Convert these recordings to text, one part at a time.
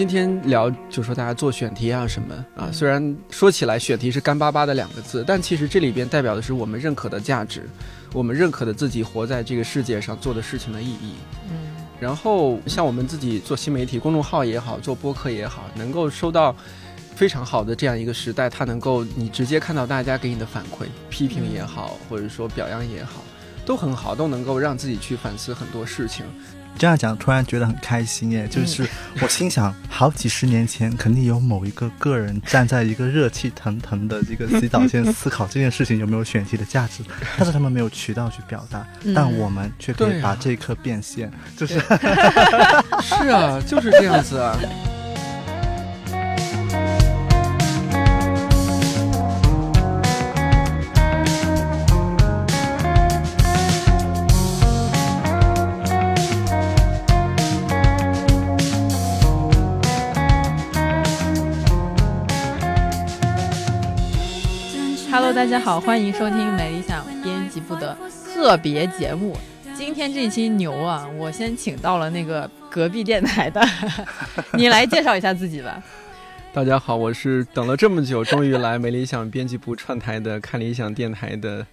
今天聊，就说大家做选题啊什么啊，虽然说起来选题是干巴巴的两个字，但其实这里边代表的是我们认可的价值，我们认可的自己活在这个世界上做的事情的意义。嗯，然后像我们自己做新媒体，公众号也好，做播客也好，能够收到非常好的这样一个时代，它能够你直接看到大家给你的反馈，批评也好，或者说表扬也好，都很好，都能够让自己去反思很多事情。这样讲，突然觉得很开心耶！就是我心想，好几十年前肯定有某一个个人站在一个热气腾腾的这个洗澡间思考这件事情有没有选题的价值，但是他们没有渠道去表达，但我们却可以把这一刻变现，就是 是啊，就是这样子啊。Hello，大家好，欢迎收听美理想编辑部的特别节目。今天这期牛啊，我先请到了那个隔壁电台的，你来介绍一下自己吧。大家好，我是等了这么久，终于来美理想编辑部串台的看理想电台的。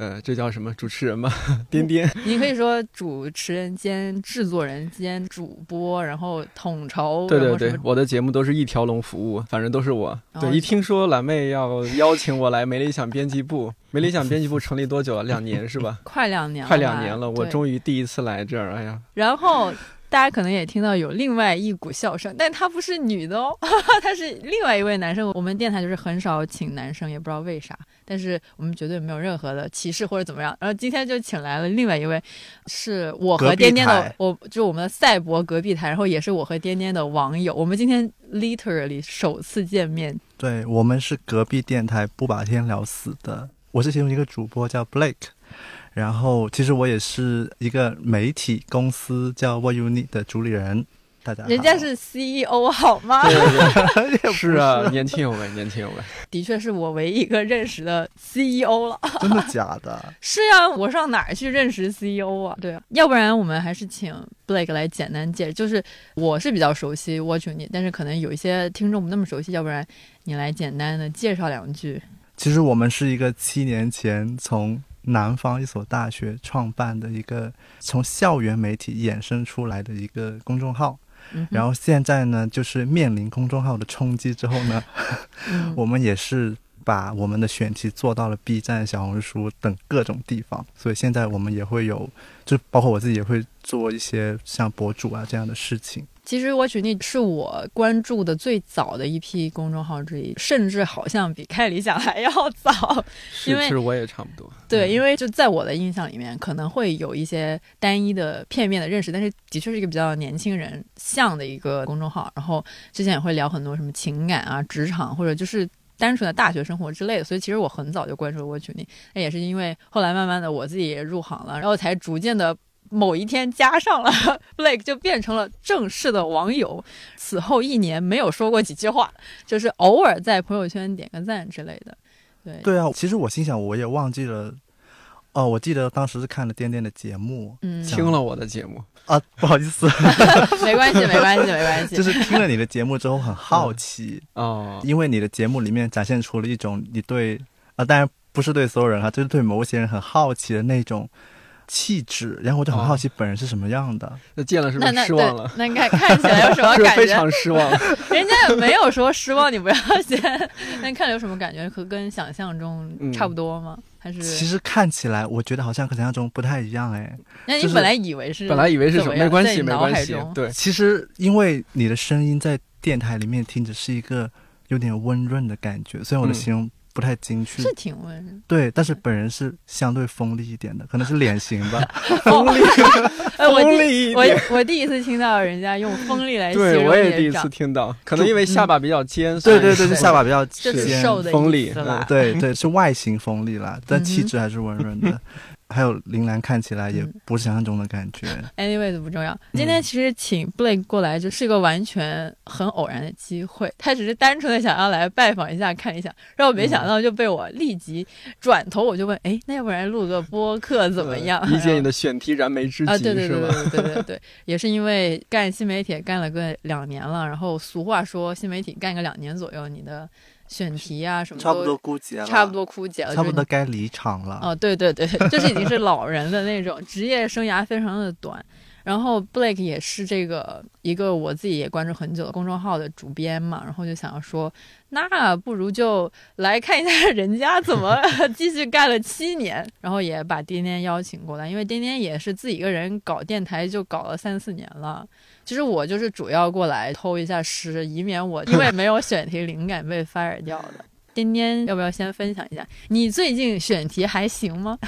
呃，这叫什么主持人吗？颠颠，你可以说主持人兼制作人兼主播，然后统筹。对对对，我的节目都是一条龙服务，反正都是我。对，一听说蓝妹要邀请我来美理想编辑部，美理想编辑部成立多久了？两年是吧？快两年，快两年了，我终于第一次来这儿，哎呀。然后。大家可能也听到有另外一股笑声，但她不是女的哦，她是另外一位男生。我们电台就是很少请男生，也不知道为啥，但是我们绝对没有任何的歧视或者怎么样。然后今天就请来了另外一位，是我和颠颠的，我就我们的赛博隔壁台，然后也是我和颠颠的网友。我们今天 literally 首次见面。对我们是隔壁电台不把天聊死的，我是其中一个主播叫 Blake。然后，其实我也是一个媒体公司叫 What You Need 的主理人。大家，人家是 CEO 好吗？是啊，年轻有为，年轻有为。的确是我唯一一个认识的 CEO 了。真的假的？是呀，我上哪儿去认识 CEO 啊？对啊，要不然我们还是请 Blake 来简单介绍。就是我是比较熟悉 What You Need，但是可能有一些听众不那么熟悉，要不然你来简单的介绍两句。其实我们是一个七年前从。南方一所大学创办的一个从校园媒体衍生出来的一个公众号，然后现在呢，就是面临公众号的冲击之后呢，我们也是把我们的选题做到了 B 站、小红书等各种地方，所以现在我们也会有，就包括我自己也会做一些像博主啊这样的事情。其实我举例是我关注的最早的一批公众号之一，甚至好像比开理想还要早。是，其实我也差不多。对，因为就在我的印象里面，可能会有一些单一的、片面的认识，但是的确是一个比较年轻人像的一个公众号。然后之前也会聊很多什么情感啊、职场，或者就是单纯的大学生活之类的。所以其实我很早就关注我举例，那也是因为后来慢慢的我自己也入行了，然后才逐渐的。某一天加上了 Blake，就变成了正式的网友。此后一年没有说过几句话，就是偶尔在朋友圈点个赞之类的。对对啊，其实我心想，我也忘记了。哦，我记得当时是看了颠颠的节目，嗯，听了我的节目啊，不好意思，没关系，没关系，没关系。就是听了你的节目之后很好奇哦，因为你的节目里面展现出了一种你对啊，当然不是对所有人哈，就是对某些人很好奇的那种。气质，然后我就很好奇本人是什么样的。那见了是不是失望了？那你看看起来有什么 感觉？非常失望。人家也没有说失望，你不要先。那看了有什么感觉？和跟想象中差不多吗？还是？其实看起来，我觉得好像和想象中不太一样哎。那你本来以为是？本来以为是什么？没关系，没关系。对，其实因为你的声音在电台里面听着是一个有点温润的感觉，虽然我的形容。不太精确，是挺温对，但是本人是相对锋利一点的，可能是脸型吧。锋利，锋利一点。我我第一次听到人家用锋利来形容对，我也第一次听到，可能因为下巴比较尖。对。对对，是下巴比较尖，瘦的锋利。对对，是外形锋利啦，但气质还是温润的。还有铃兰看起来也嗯不是想象中的感觉。Anyways 不重要。今天其实请 Blake 过来，就是一个完全很偶然的机会。他只是单纯的想要来拜访一下、看一下，然后没想到就被我立即转头我就问：“ 哎，那要不然录个播客怎么样？”理解你的选题燃眉之急、啊，对对对是吧？对对对对，也是因为干新媒体干了个两年了，然后俗话说新媒体干个两年左右，你的选题啊什么差不多枯竭了，差不多枯竭了，差不多该离场了。哦，对对对，就是已经是老人的那种职业生涯非常的短。然后 Blake 也是这个一个我自己也关注很久的公众号的主编嘛，然后就想要说，那不如就来看一下 人家怎么 继续干了七年，然后也把颠颠邀请过来，因为颠颠也是自己一个人搞电台就搞了三四年了。其实我就是主要过来偷一下师，以免我因为没有选题灵感被 fire 掉的。颠颠，要不要先分享一下你最近选题还行吗？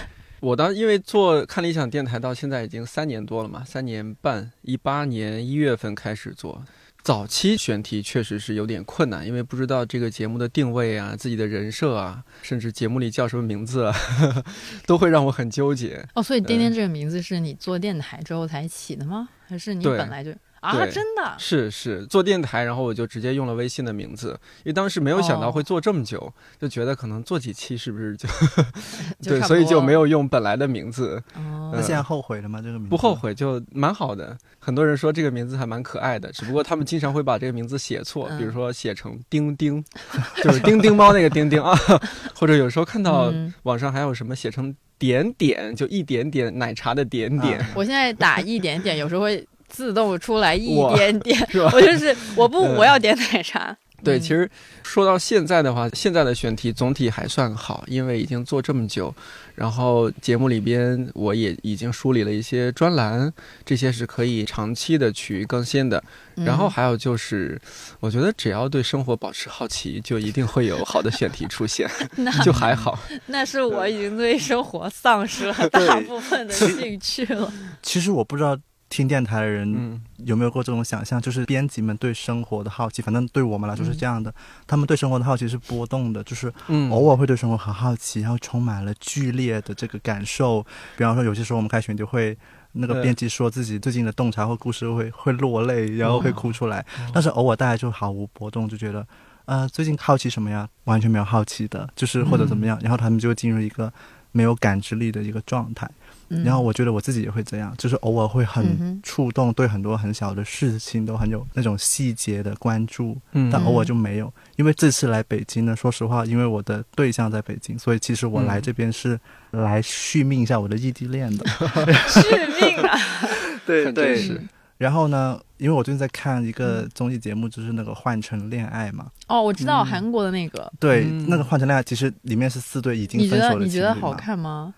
我当因为做看理想电台到现在已经三年多了嘛，三年半，一八年一月份开始做。早期选题确实是有点困难，因为不知道这个节目的定位啊、自己的人设啊，甚至节目里叫什么名字啊，都会让我很纠结。哦，所以颠颠这个名字是你做电台之后才起的吗？还是你本来就啊？对真的？是是，做电台，然后我就直接用了微信的名字，因为当时没有想到哦会做这么久，就觉得可能做几期是不是就 就对，所以就没有用本来的名字。哦那现在后悔了吗？这个名字不后。悔，就蛮好的。很多人说这个名字还蛮可爱的，只不过他们经常会把这个名字写错，嗯比如说写成丁丁，就是丁丁猫那个丁丁啊，或者有时候看到嗯网上还有什么写成点点，就一点点奶茶的点点，啊我现在打一点点，有时候会自动出来一点点？我就是我不嗯我要点奶茶。对，嗯其实说到现在的话，现在的选题总体还算好，因为已经做这么久，然后节目里边我也已经梳理了一些专栏，这些是可以长期的去更新的。然后嗯还有就是，我觉得只要对生活保持好奇，就一定会有好的选题出现，那就还好。那是我已经对生活丧失了大部分的兴趣了。其实我不知道听电台的人嗯有没有过这种想象，就是编辑们对生活的好奇，反正对我们来说是这样的，他们对生活的好奇是波动的，就是嗯，偶尔会对生活很好奇，然后充满了剧烈的这个感受。比方说，有些时候我们开选就会。那个编辑说自己最近的洞察或故事会会落泪，然后会哭出来，哦但是偶尔大家就毫无波动，就觉得，呃，最近好奇什么呀？完全没有好奇的，就是或者怎么样，然后他们就进入一个没有感知力的一个状态。嗯然后我觉得我自己也会这样，就是偶尔会嗯很触动，对很多很小的事情都很有那种细节的关注，嗯但偶尔就没有。因为这次来北京呢，说实话，因为我的对象在北京，所以其实我来嗯这边是来续命一下我的异地恋的。续命啊！对对。然后呢，因为我最近在看一个综艺节目，就是那个《换乘恋爱》嘛。哦，我知道嗯韩国的那个，对，嗯那个《换乘恋爱》其实里面是四对已经你觉分手的得你觉得好？看吗？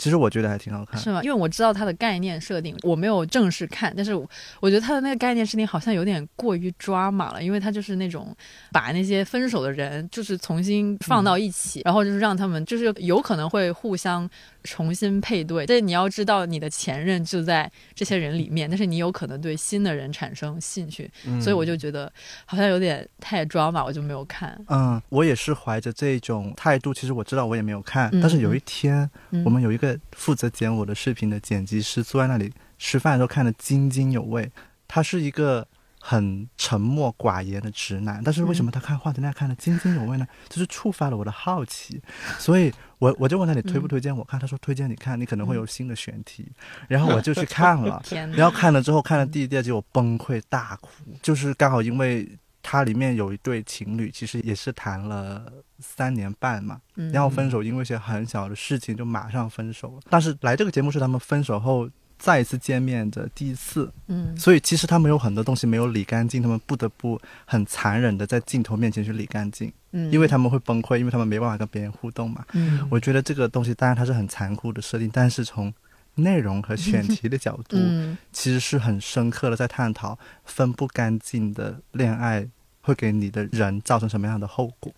其实我觉得还挺好看。是吗？因为我知道它的概念设定，我没有正式看，但是我觉得它的那个概念设定好像有点过于抓马了，因为它就是那种把那些分手的人就是重新放到一起，然后就是让他们就是有可能会互相重新配对，但你要知道你的前任就在这些人里面，但是你有可能对新的人产生兴趣，嗯所以我就觉得好像有点太装吧，我就没有看。嗯，我也是怀着这种态度。其实我知道我也没有看，嗯但是有一天，嗯我们有一个负责剪我的视频的剪辑师坐在那里吃饭的时候看得津津有味。他是一个很沉默寡言的直男，但是为什么他看画的那样看得津津有味呢？就是触发了我的好奇，所以我我就问他你推不推荐我看？他说推荐你看，你可能会有新的选题。然后我就去看了，然后看了之后看了第一、第二集，我崩溃大哭，就是刚好因为它里面有一对情侣，其实也是谈了三年半嘛，嗯然后分手，因为一些很小的事情就马上分手了。但是来这个节目是他们分手后再一次见面的第一次，嗯。所以其实他们有很多东西没有理干净，他们不得不很残忍的在镜头面前去理干净，嗯，因为他们会崩溃，因为他们没办法跟别人互动嘛。嗯。我觉得这个东西当然它是很残酷的设定，但是从内容和选题的角度，嗯。其实是很深刻的在探讨分不干净的恋爱会给你的人造成什么样的后果。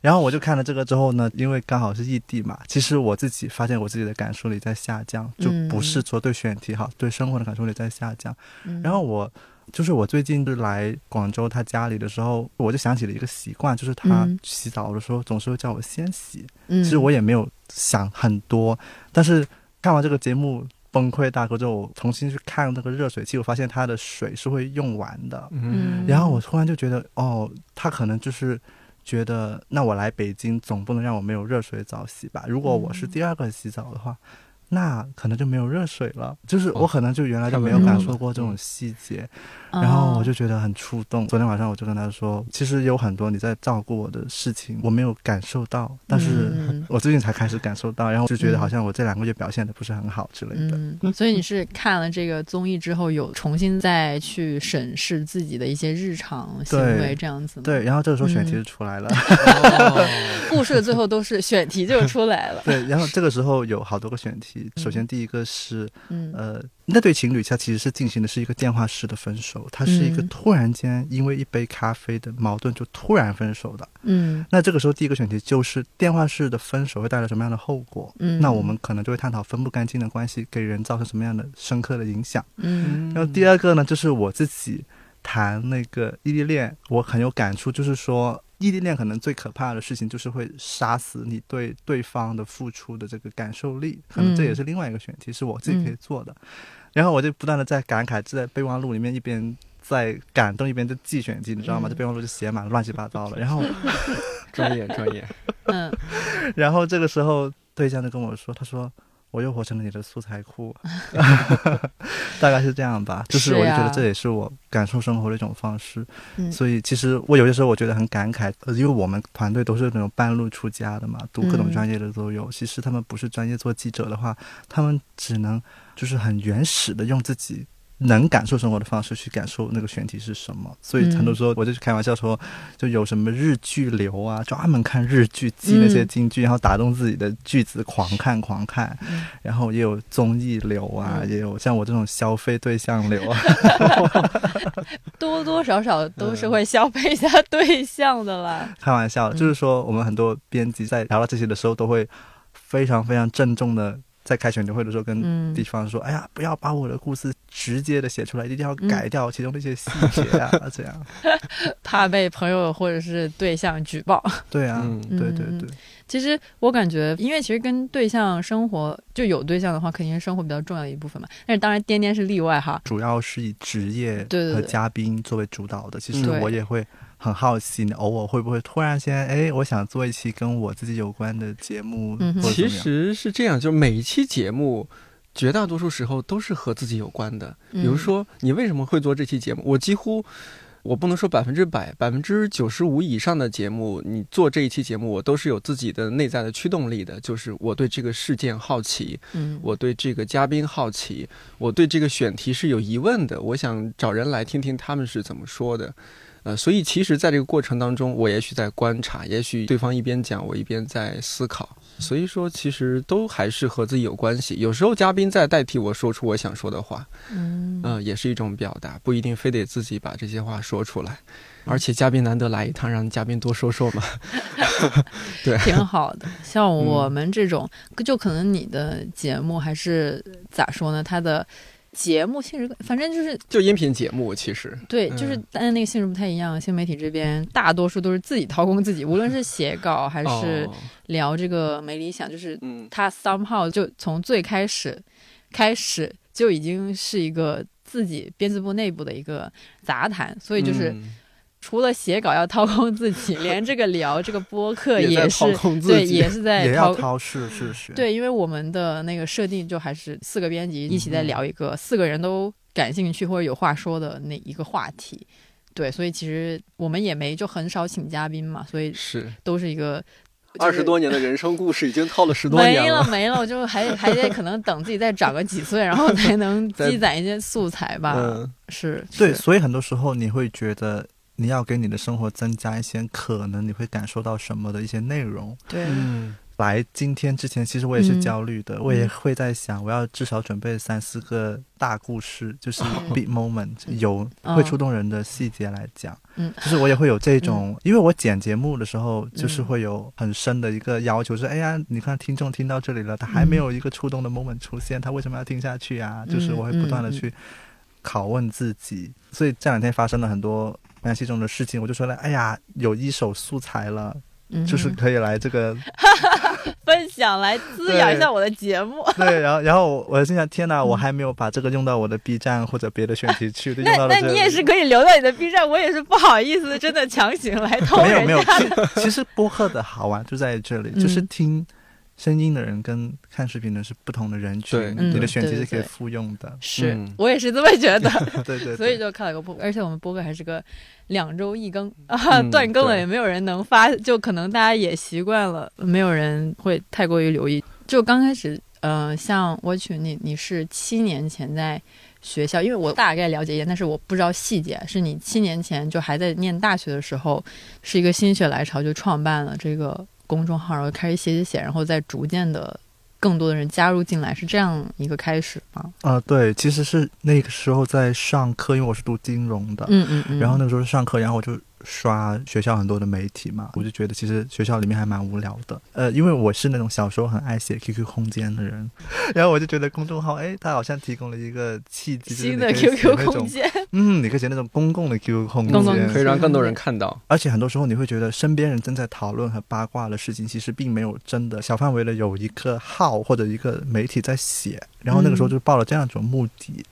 然后我就看了这个之后呢，因为刚好是异地嘛，其实我自己发现我自己的感受力在下降，就不是说对选题好，对生活的感受力在下降。嗯然后我就是我最近就来广州他家里的时候，我就想起了一个习惯，就是他嗯洗澡的时候总是会叫我先洗。嗯，其实我也没有想很多，但是看完这个节目崩溃大哥之后，我重新去看那个热水器，我发现它的水是会用完的。嗯然后我突然就觉得，哦，他可能就是觉得，那我来北京总不能让我没有热水澡洗吧？如果我是第二个洗澡的话，那可能就没有热水了。就是我可能就原来就没有感受过这种细节，哦然后我就觉得很触动。昨天晚上我就跟他说，其实有很多你在照顾我的事情，我没有感受到，但是嗯我最近才开始感受到，然后就觉得好像我这两个月表现的不是很好之类的。嗯，所以你是看了这个综艺之后，有重新再去审视自己的一些日常行为，这样子吗？对，然后这个时候选题嗯就出来了。哦故事的最后都是选题就出来了。对，然后这个时候有好多个选题。首先第一个是，嗯。呃，那对情侣他其实是进行的是一个电话式的分手，他是一个嗯。突然间因为一杯咖啡的矛盾就突然分手的。嗯。那这个时候第一个选题就是电话式的分手会带来什么样的后果？嗯，那我们可能就会探讨分不干净的关系给人造成什么样的深刻的影响。嗯。然后第二个呢，就是我自己谈那个异地恋，我很有感触，就是说异地恋可能最可怕的事情就是会杀死你对对方的付出的这个感受力，可能这也是另外一个选题，是我自己可以做的。然后我就不断的在感慨，在备忘录里面一边。在感动一边在记选题，你知道吗？嗯这备忘录就写满了乱七八糟的。然后，专业专业，嗯 然后这个时候对象就跟我说：“他说我又活成了你的素材库。” 大概是这样吧。就是是我就觉得这也是我感受生活的一种方式。嗯所以其实我有些时候我觉得很感慨，呃因为我们团队都是那种半路出家的嘛，读各种嗯专业的都有。其实他们不是专业做记者的话，他们只能就是很原始的用自己。能感受生活的方式去感受那个选题是什么，所以很多时候我就开玩笑说，就有什么日剧流啊，专门看日剧，记那些嗯金句，然后打动自己的句子，狂看狂看。嗯然后也有综艺流啊，嗯也有像我这种消费对象流啊。多多少少都是会消费一下对象的啦。开玩笑，嗯就是说我们很多编辑在聊到这些的时候，都会非常非常郑重的在开选题会的时候跟嗯地方说：“哎呀，不要把我的故事直接的写出来，一定要嗯改掉其中的一些细节啊，这样。怕被朋友或者是对象举报。”对啊，对对对，其实我感觉，因为其实跟对象生活，就有对象的话，肯定是生活比较重要的一部分嘛。但是当然，颠颠是例外哈。主要是以职业和嘉宾作为主导的。其实我也会很好奇，你偶尔会不会突然间，哎，我想做一期跟我自己有关的节目，嗯其？实是这样，就每一期节目。绝大多数时候都是和自己有关的，比如嗯说你为什么会做这期节目？我几乎，我不能说百分之百，百分之九十五以上的节目，你做这一期节目，我都是有自己的内在的驱动力的，就是我对这个事件好奇，嗯，我对这个嘉宾好奇，我对这个选题是有疑问的，我想找人来听听他们是怎么说的。呃，所以其实，在这个过程当中，我也许在观察，也许对方一边讲，我一边在思考。所以说，其实都还是和自己有关系。有时候嘉宾在代替我说出我想说的话，嗯嗯、也是一种表达，不一定非得自己把这些话说出来。而且嘉宾难得来一趟，让嘉宾多说说嘛。对挺好的。像我们这种，就可能你的节目还是咋说呢？它的节目性质，反正就是就音频节目，其实。对，嗯。就是但是那个性质不太一样。新媒体这边大多数都是自己掏空自己，无论是写稿还是哦。聊这个没理想，就是嗯。他 somehow 就从最开始开始就已经是一个自己编辑部内部的一个杂谈，所以就是嗯除了写稿要掏空自己，连这个聊这个播客也是掏空自对，也是在也要掏。掏是是是，对，因为我们的那个设定就还是四个编辑一起在嗯聊一个四个人都感兴趣或者有话说的那一个话题。对，所以其实我们也没就很少请嘉宾嘛，所以是都是一个二十多年的人生故事，已经套了十多年了没了没了，我就还 还得可能等自己再长个几岁，然后才能积攒一些素材吧。嗯，是，对，所以很多时候你会觉得你要给你的生活增加一些可能你会感受到什么的一些内容。对，嗯来今天之前，其实我也是嗯。焦虑的，我也会在想，我要至少准备三四个大故事，就是嗯。big moment，有嗯会触动人的细节来讲。嗯。就是我也会有这种，因为我剪节目的时候，就是嗯会有很深的一个要求，是哎呀，你看听众听到这里了，他还没嗯。有一个触动的 moment 出现，他为什么要听下去啊？就是我会不断的去拷问自己，所以这两天发生了很多关系中的事情，我就说了，哎呀，有一手素材了，嗯就是可以来这个 分享享来滋养一下我的节目。对，然后然后我心想，天哪，我还没有把这个用到我的 B 站或者别的选题去，用那那。你也是可以留到你的 B 站，我也是不好意思，真的强行来偷人没有没有，家。其其实播客的好玩就在这里，就是嗯听声音的人跟看视频的人是不同的人群对，你的嗯选题是可以对对对复用的。是、嗯我也是这么觉得，对对对，所以就开了个播客，而且我们播客还是个两周一更啊，嗯断更了也没有人能发，就可能大家也习惯了，没有人会太过于留意。就刚开始，嗯，像我去你你是七年前在学校，因为我大概了解一点，但是我不知道细节。是你七年前就还在念大学的时候，是一个心血来潮就创办了这个公众号，然后开始写写写，然后再逐渐的更多的人加入进来，是这样一个开始吗？啊、对，其实是那个时候在上课，因为我是读金融的，嗯嗯嗯。然后那个时候上课，然后我就刷学校很多的媒体嘛，我就觉得其实学校里面还蛮无聊的。呃，因为我是那种小时候很爱写 QQ 空间的人，然后我就觉得公众号，哎，它好像提供了一个契机，新的 QQ，空间，嗯，你可以写那种公共的 QQ 空间，可以让更多人看到。而且很多时候你会觉得身边人正在讨论和八卦的事情，其实并没有真的小范围的有一个号或者一个媒体在写。然后那个时候就抱了这样一种目的，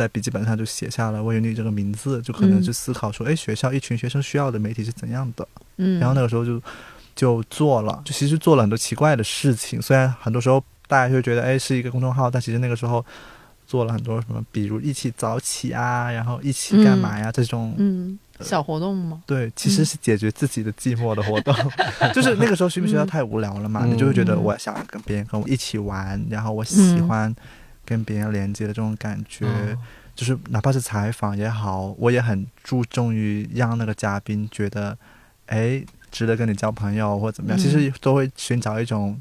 在笔记本上就写下了“魏云丽”这个名字，就可能嗯去思考说，哎，学校一群学生需要的媒体是怎样的。嗯，然后那个时候就就做了，就其实做了很多奇怪的事情。虽然很多时候大家会觉得，哎，是一个公众号，但其实那个时候做了很多什么，比如一起早起啊，然后一起干嘛呀、这种。嗯，小活动吗？对，其实是解决自己的寂寞的活动，就是那个时候学不学校太无聊了嘛，嗯你就会觉得嗯我想跟别人跟我一起玩，然后我喜嗯欢跟别人连接的这种感觉，哦就是哪怕是采访也好，我也很注重于让那个嘉宾觉得，哎，值得跟你交朋友或怎么样，嗯其实都会寻找一种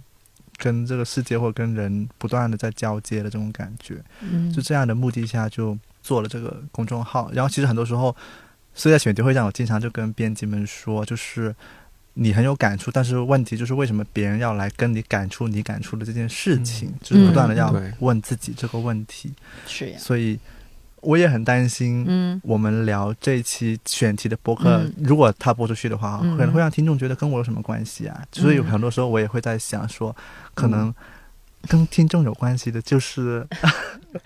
跟这个世界或跟人不断的在交接的这种感觉。嗯，就这样的目的下就做了这个公众号。然后其实很多时候，所以在选题会上，我经常就跟编辑们说，就是你很有感触，但是问题就是为什么别人要来跟你感触你感触的这件事情，就是不断的要问自己这个问题。是呀，所以我也很担心。嗯。我们聊这一期选题的播客，嗯。如果它播出去的话，嗯。可能会让听众觉得跟我有什么关系啊？所以很多时候我也会在想说，可嗯。能跟听众有关系的就是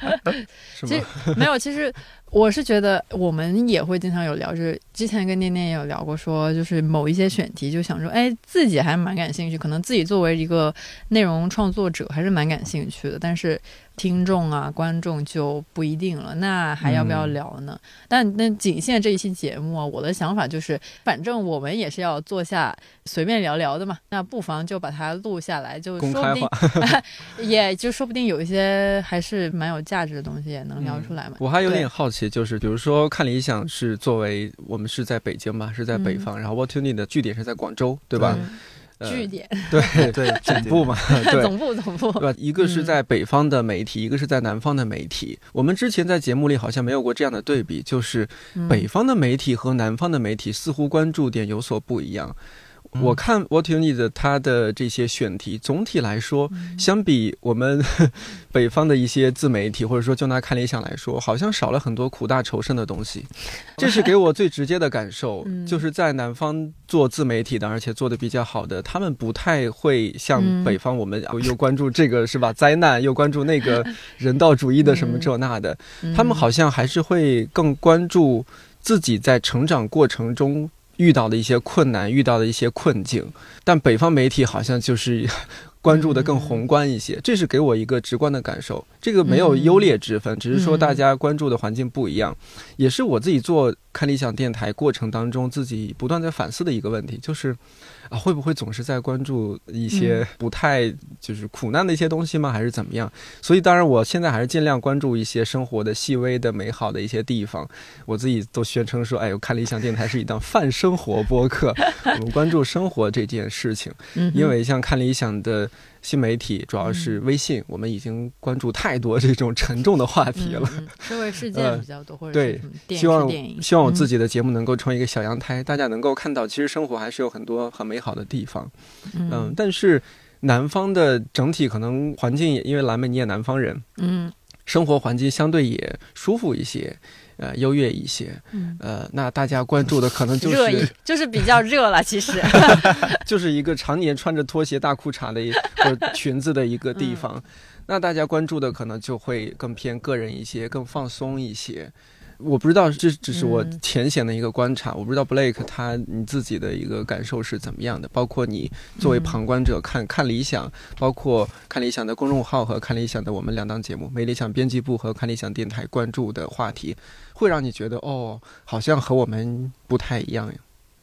其？实没有，其实我是觉得我们也会经常有聊，就是之前跟念念也有聊过说，就是某一些选题，就想说，哎，自己还蛮感兴趣，可能自己作为一个内容创作者还是蛮感兴趣的，但是听众啊、观众就不一定了，那还要不要嗯聊呢？但那仅限这一期节目啊，我的想法就是，反正我们也是要坐下随便聊聊的嘛，那不妨就把它录下来，就公开说不定化，也就说不定有一些还是蛮有价值的东西也能聊出来嘛。我还有点好奇，就是比如说看理想是作为我们是在北京嘛，是在北方，然后 What You Need 的据点是在广州，对吧？据点、对，对 总部嘛，对。总部、总部对，吧？一个是在北方的媒体，一个是在南方的媒体。我们之前在节目里好像没有过这样的对比，就是嗯北方的媒体和南方的媒体似乎关注点有所不一样。嗯。我看 What You Need 它的这些选题，总体来说，嗯。相比我们 北方的一些自媒体，或者说就拿看理想来说，好像少了很多苦大仇深的东西。这是给我最直接的感受，嗯。就是在南方做自媒体的，而且做的比较好的，他们不太会像嗯。北方我们又关注这个是吧？灾难，又关注那个人道主义的什么这那的，嗯。他们好像还是会更关注自己在成长过程中遇到的一些困难，遇到的一些困境。但北方媒体好像就是 关注的更宏观一些，这是给我一个直观的感受。这个没有优劣之分，只是说大家关注的环境不一样，也是我自己做看理想电台过程当中自己不断在反思的一个问题，就是啊，会不会总是在关注一些不太就是苦难的一些东西吗？还是怎么样？所以当然，我现在还是尽量关注一些生活的细微的美好的一些地方。我自己都宣称说，哎，我看理想电台是一档泛生活播客，我们关注生活这件事情。嗯因为像看理想的新媒体，主要是微信，我们已经关注太多这种沉重的话题了。社会事件呃比较多，或者对希望希望我自己己的节目能够成为一个小阳台，大家能够看到，其实生活还是有很多很美好的地方。嗯，但是南方的整体可能环境也，因为蓝莓你也南方人，嗯生活环境相对也舒服一些，呃优越一些。嗯，呃，那大家关注的可能就是就是比较热了，其实。就是一个常年穿着拖鞋、大裤衩的一或者裙子的一个地方。那大家关注的可能就会更偏个人一些，更放松一些。我不知道，这只是我嗯浅显的一个观察。我不知道 Blake 他你自己的一个感受是怎么样的，包括你作为嗯旁观者看、看理想，包括看理想的公众号和看理想的我们两档节目，没理想编辑部和看理想电台关注的话题，会让你觉得哦，好像和我们不太一样呀。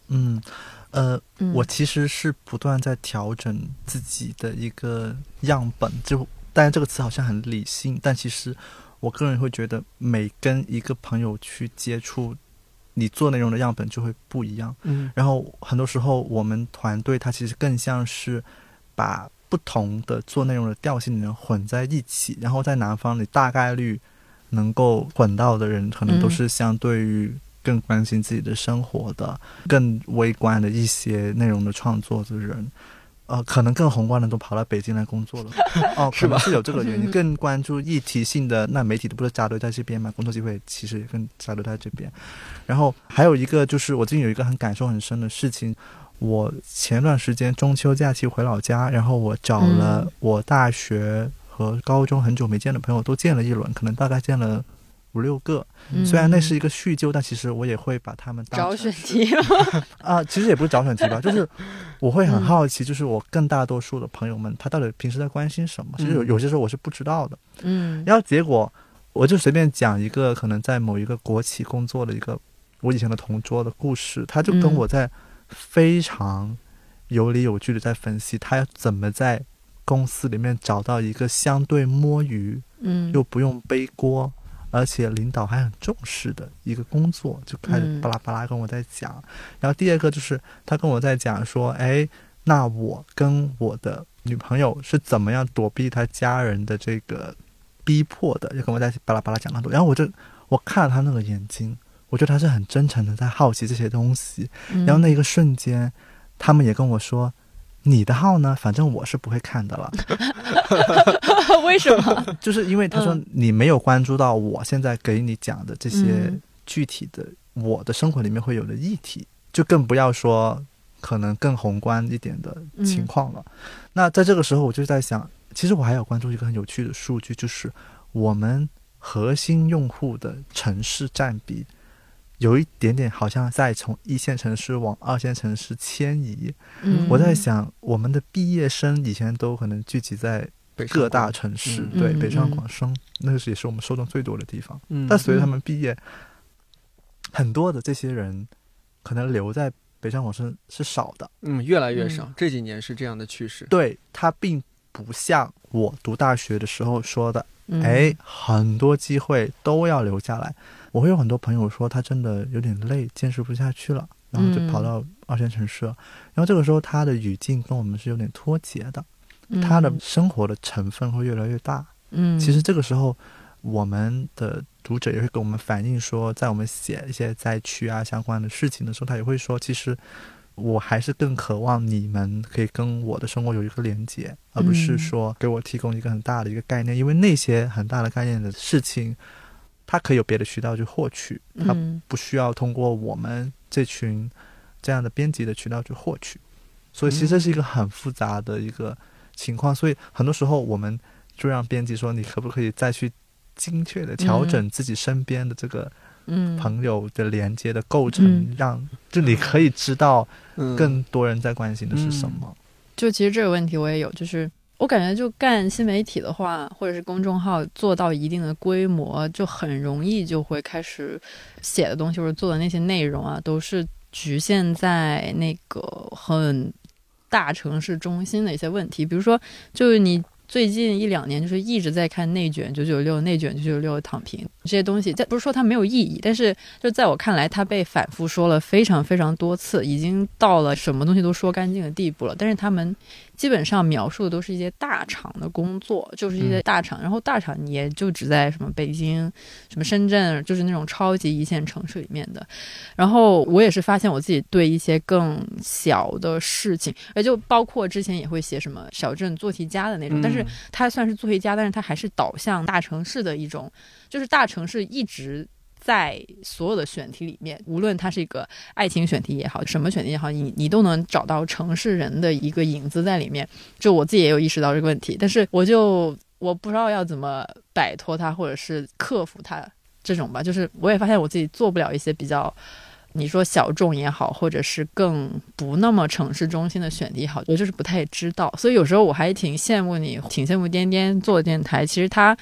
嗯，呃，嗯我其实是不断在调整自己的一个样本，就当然这个词好像很理性，但其实我个人会觉得，每跟一个朋友去接触，你做内容的样本就会不一样。嗯然后很多时候我们团队它其实更像是把不同的做内容的调性的人混在一起，然后在南方你大概率能够混到的人，可能都嗯是相对于更关心自己的生活的、更微观的一些内容的创作的人。呃，可能更宏观的都跑到北京来工作了，哦，是吧？可能是有这个原因，嗯 更关注议题性的那媒体都不是扎堆在这边嘛，工作机会其实也更扎堆在这边。然后还有一个就是我最近有一个很感受很深的事情，我前段时间中秋假期回老家，然后我找了嗯。我大学和高中很久没见的朋友都见了一轮，可能大概见了五六个。嗯虽然那是一个叙旧，但其实我也会把他们当找成选题，啊，其实也不是找选题吧，就是我会很嗯好奇，就是我更大多数的朋友们，他到底平时在关心什么？其实有嗯有些时候我是不知道的。嗯然后结果我就随便讲一个可能在某一个国企工作的一个我以前的同桌的故事，他就跟嗯我在非常有理有据的在分析他要怎么在公司里面找到一个相对摸鱼嗯又不用背锅。而且领导还很重视的一个工作，就开始嗯巴拉巴拉跟我在讲。然后第二个就是他跟我在讲说，哎，那我跟我的女朋友是怎么样躲避他家人的这个逼迫的，就跟我在巴拉巴拉讲那么多。然后我就我看了他那个眼睛，我觉得他是很真诚的在好奇这些东西。嗯然后那一个瞬间，他们也跟我说。你的号呢？反正我是不会看的了，为什么？就是因为他说嗯你没有关注到我现在给你讲的这些嗯具体的我的生活里面会有的议题，就更不要说可能更宏观一点的情况了。那在这个时候，我就在想，其实我还有关注一个很有趣的数据，就是我们核心用户的城市占比。有一点点好像在从一线城市往二线城市迁移。嗯我在想，我们的毕业生以前都可能聚集在北上各大广城市，嗯对，嗯北上嗯广深，那是也是我们受众最多的地方。嗯但随着他们毕业，很多的这些人可能留在北上广深是少的。嗯越来越嗯少，这几年是这样的趋势。对，它并不像我读大学的时候说的，嗯哎，很多机会都要留下来。我会有很多朋友说他真的有点累，坚持不下去了，然后就跑嗯到二线城市了。然后这个时候他的语境跟我们是有点脱节的，嗯他的生活的成分会越来越大。嗯，其实这个时候，我们的读者也会给我们反映说，在我们写一些灾区啊相关的事情的时候，他也会说，其实我还是更渴望你们可以跟我的生活有一个连接，而不是嗯说给我提供一个很大的一个概念，因为那些很大的概念的事情，它可以有别的渠道去获取，它嗯不需要通过我们这群这样的编辑的渠道去获取，所以其实这是一个很复杂的一个情况。所以很多时候我们就让编辑说，你可不可以再去精确的调整自己身边的这个嗯。朋友的连接的构成，嗯。让就你可以知道嗯，更多人在关心的是什么。就其实这个问题我也有，就是我感觉就干新媒体的话，或者是公众号做到一定的规模，就很容易就会开始写的东西或者做的那些内容啊，都是局限在那个很大城市中心的一些问题，比如说就是你。最近一两年，就是一直在看内卷九九六、内卷九九六、躺平这些东西。这不是说它没有意义，但是就在我看来，它被反复说了非常非常多次，已经到了什么东西都说干净的地步了。但是他们基本上描述的都是一些大厂的工作，就是一些大厂，然后大厂你也就只在什么北京、什么深圳，就是那种超级一线城市里面的。然后我也是发现我自己对一些更小的事情，也就包括之前也会写什么小镇做题家的那种，但是嗯它算是做题家，但是它还是导向大城市的一种，就是大城市一直在所有的选题里面，无论它是一个爱情选题也好，什么选题也好，你你都能找到城市人的一个影子在里面。就我自己也有意识到这个问题，但是我就我不知道要怎么摆脱它，或者是克服它这种吧。就是我也发现我自己做不了一些比较。你说小众也好，或者是更不那么城市中心的选题也好，我就是不太知道。所以有时候我还挺羡慕你，挺羡慕颠颠做电台。其实它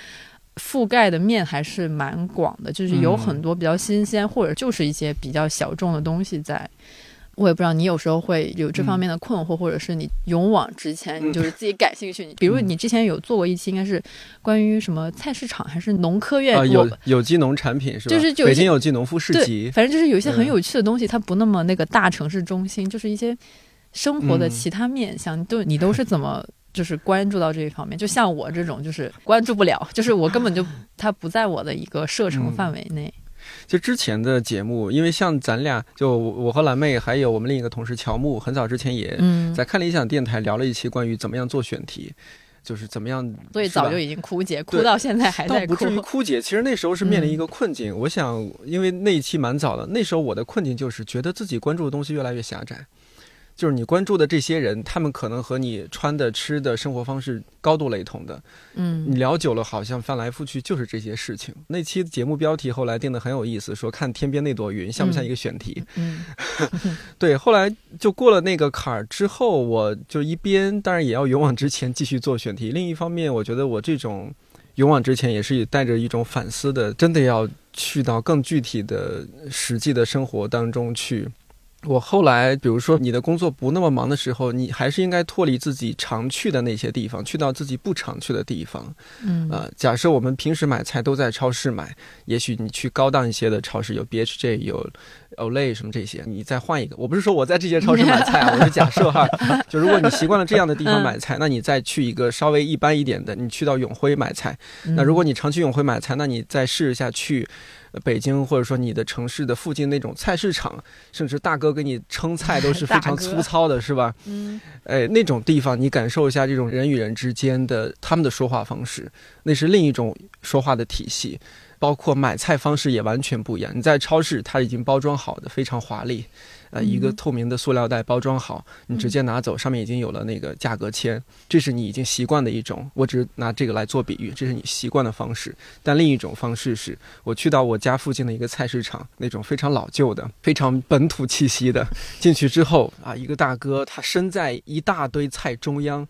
覆盖的面还是蛮广的，就是有很多比较新鲜，或者就是一些比较小众的东西在。我也不知道你有时候会有这方面的困惑，或者是你勇往直前，你就是自己感兴趣。你比如你之前有做过一期，应该是关于什么菜市场还是农科院？啊，有有机农产品是吧？就是北京有机农夫市集。反正就是有一些很有趣的东西，它不那么那个大城市中心，就是一些生活的其他面向。都你都是怎么就是关注到这一方面？就像我这种，就是关注不了，就是我根本就 它不在我的一个射程范围内。就之前的节目，因为像咱俩，就我和蓝妹，还有我们另一个同事乔木，很早之前也在看理想电台聊了一期关于怎么样做选题，就是怎么样。所以早就已经枯竭，枯到现在还在枯。不至于枯竭，其实那时候是面临一个困境。我想，因为那一期蛮早的，那时候我的困境就是觉得自己关注的东西越来越狭窄。就是你关注的这些人，他们可能和你穿的、吃的生活方式高度雷同的。嗯，你聊久了，好像翻来覆去就是这些事情。那期节目标题后来定的很有意思，说看天边那朵云像不像一个选题？嗯，对。后来就过了那个坎儿之后，我就一边当然也要勇往直前继续做选题，另一方面，我觉得我这种勇往直前也是带着一种反思的，真的要去到更具体的实际的生活当中去。我后来，比如说你的工作不那么忙的时候，你还是应该脱离自己常去的那些地方，去到自己不常去的地方。嗯，呃，假设我们平时买菜都在超市买，也许你去高档一些的超市，有 B H J，有 Olay 什么这些，你再换一个。我不是说我在这些超市买菜啊，我是假设哈，就如果你习惯了这样的地方买菜，那你再去一个稍微一般一点的，你去到永辉买菜。那如果你常去永辉买菜，那你再试一下去。北京或者说你的城市的附近那种菜市场，甚至大哥给你称菜都是非常 粗糙的，是吧？嗯，哎，那种地方你感受一下这种人与人之间的他们的说话方式，那是另一种说话的体系，包括买菜方式也完全不一样。你在超市，它已经包装好的非常华丽。呃，一个透明的塑料袋包装好，你直接拿走，上面已经有了那个价格签，这是你已经习惯的一种。我只是拿这个来做比喻，这是你习惯的方式。但另一种方式是，我去到我家附近的一个菜市场，那种非常老旧的、非常本土气息的，进去之后啊，一个大哥他身在一大堆菜中央，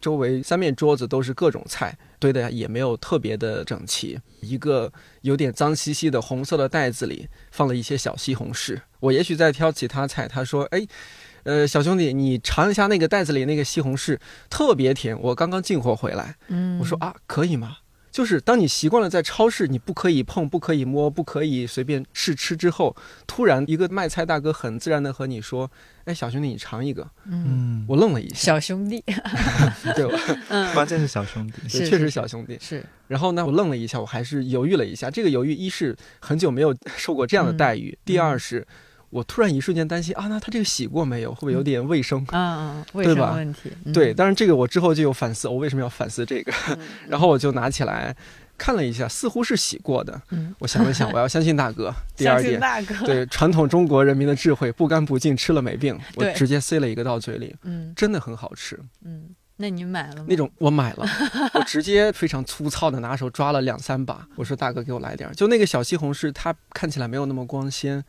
周围三面桌子都是各种菜。堆的也没有特别的整齐，一个有点脏兮兮的红色的袋子里放了一些小西红柿。我也许在挑其他菜，他说：“哎，呃，小兄弟，你尝一下那个袋子里那个西红柿，特别甜，我刚刚进货回来。”嗯，我说：“啊，可以吗？”就是当你习惯了在超市你不可以碰、不可以摸、不可以随便试吃之后，突然一个卖菜大哥很自然的和你说：“哎，小兄弟，你尝一个。”嗯，我愣了一下。小兄弟 对吧，关键是小兄弟，确实小兄弟是。然后呢，我愣了一下，我还是犹豫了一下。这个犹豫，一是很久没有受过这样的待遇；第二是。我突然一瞬间担心啊，那他这个洗过没有？会不会有点卫生？啊，卫生问题。对，但是这个我之后就有反思，我为什么要反思这个？然后我就拿起来看了一下，似乎是洗过的。嗯，我想了想，我要相信大哥。第二点，大哥。对传统中国人民的智慧，不干不净吃了没病。我直接塞了一个到嘴里，嗯，真的很好吃。嗯，那你买了吗？那种我买了，我直接非常粗糙的拿手抓了两三把。我说大哥给我来点儿，就那个小西红柿，它看起来没有那么光鲜，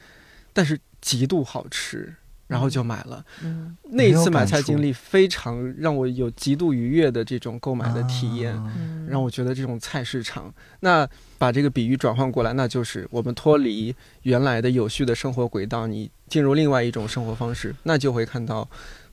但是。极度好吃，然后就买了。嗯，那一次买菜经历非常让我有极度愉悦的这种购买的体验，让我觉得这种菜市场。那把这个比喻转换过来，那就是我们脱离原来的有序的生活轨道，你进入另外一种生活方式，那就会看到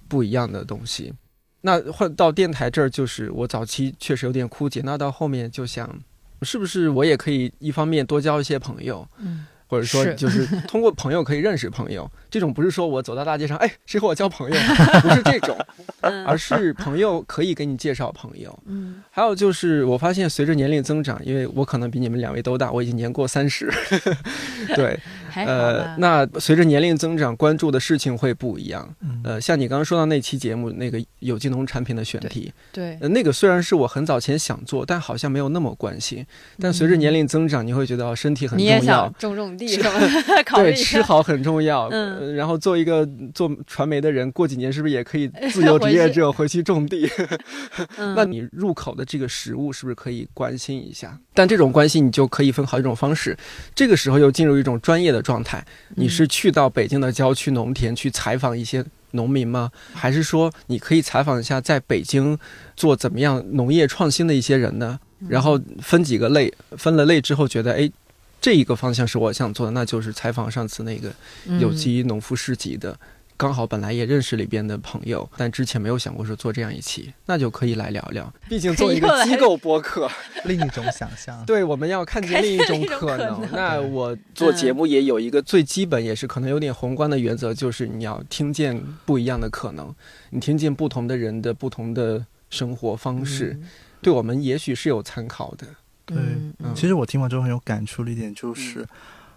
不一样的东西。那换到电台这儿，就是我早期确实有点枯竭，那到后面就想，是不是我也可以一方面多交一些朋友？嗯。或者说就是 通过朋友可以认识朋友。这种不是说我走到大街上，哎，谁和我交朋友，不是这种，而是朋友可以给你介绍朋友。嗯还有就是，我发现随着年龄增长，因为我可能比你们两位都大，我已经年过三十，对，呃，那随着年龄增长，关注的事情会不一样。嗯呃，像你刚刚说到那期节目，那个有机农产品的选题，对，呃，那个虽然是我很早前想做，但好像没有那么关心。但随着年龄增长，你会觉得哦，身体很嗯你也重要想，种种地是吧？考虑对，吃好很重要。嗯呃然后做一个做传媒的人，过几年是不是也可以 自由职业者回去种地？嗯那你入口的这个食物是不是可以关心一下？但这种关心你就可以分好几种方式。这个时候又进入一种专业的状态，你是去到北京的郊区农田去采访一些农民吗？还是说你可以采访一下在北京做怎么样农业创新的一些人呢？然后分几个类，分了类之后觉得哎。这一个方向是我想做的，那就是采访上次那个嗯有机农夫市集的，刚好本来也认识里边的朋友，但之前没有想过说做这样一期，那就可以来聊聊。毕竟做一个机构播客，另一种想象。对，我们要看见另一种可能。那我做节目也有一个最基本，也是可能有点宏观的原则，就是你要听见不一样的可能，你听见不同的人的不同的生活方式，对我们也许是有参考的。对其实我听完之后很有感触的一点就是，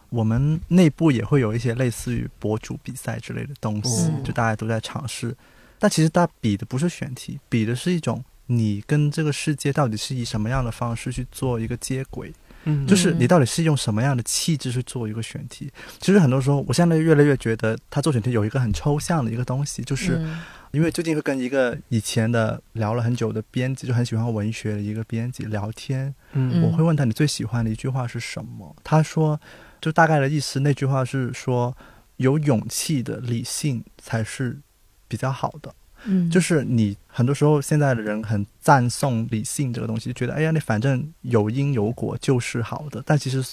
我们内部也会有一些类似于博主比赛之类的东西，嗯就大家都在尝试。但其实大家比的不是选题，比的是一种你跟这个世界到底是以什么样的方式去做一个接轨，嗯就是你到底是用什么样的气质去做一个选题。其实很多时候，我现在越来越觉得他做选题有一个很抽象的一个东西，就是。嗯因为最近会跟一个以前的聊了很久的编辑，就很喜欢文学的一个编辑聊天，嗯我会问他你最喜欢的一句话是什么？他说，就大概的意思，那句话是说，有勇气的理性才是比较好的。嗯，就是你很多时候现在的人很赞颂理性这个东西，觉得哎呀，你反正有因有果就是好的。但其实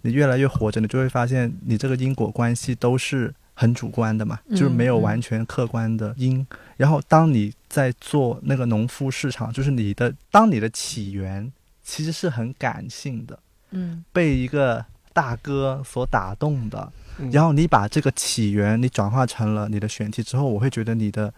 你越来越活着，你就会发现你这个因果关系都是很主观的嘛，嗯就是没有完全客观的因。然后当你在做那个农夫市场，就是你的当你的起源其实是很感性的，嗯。被一个大哥所打动的，嗯。然后你把这个起源你转化成了你的选题之后，我会觉得你的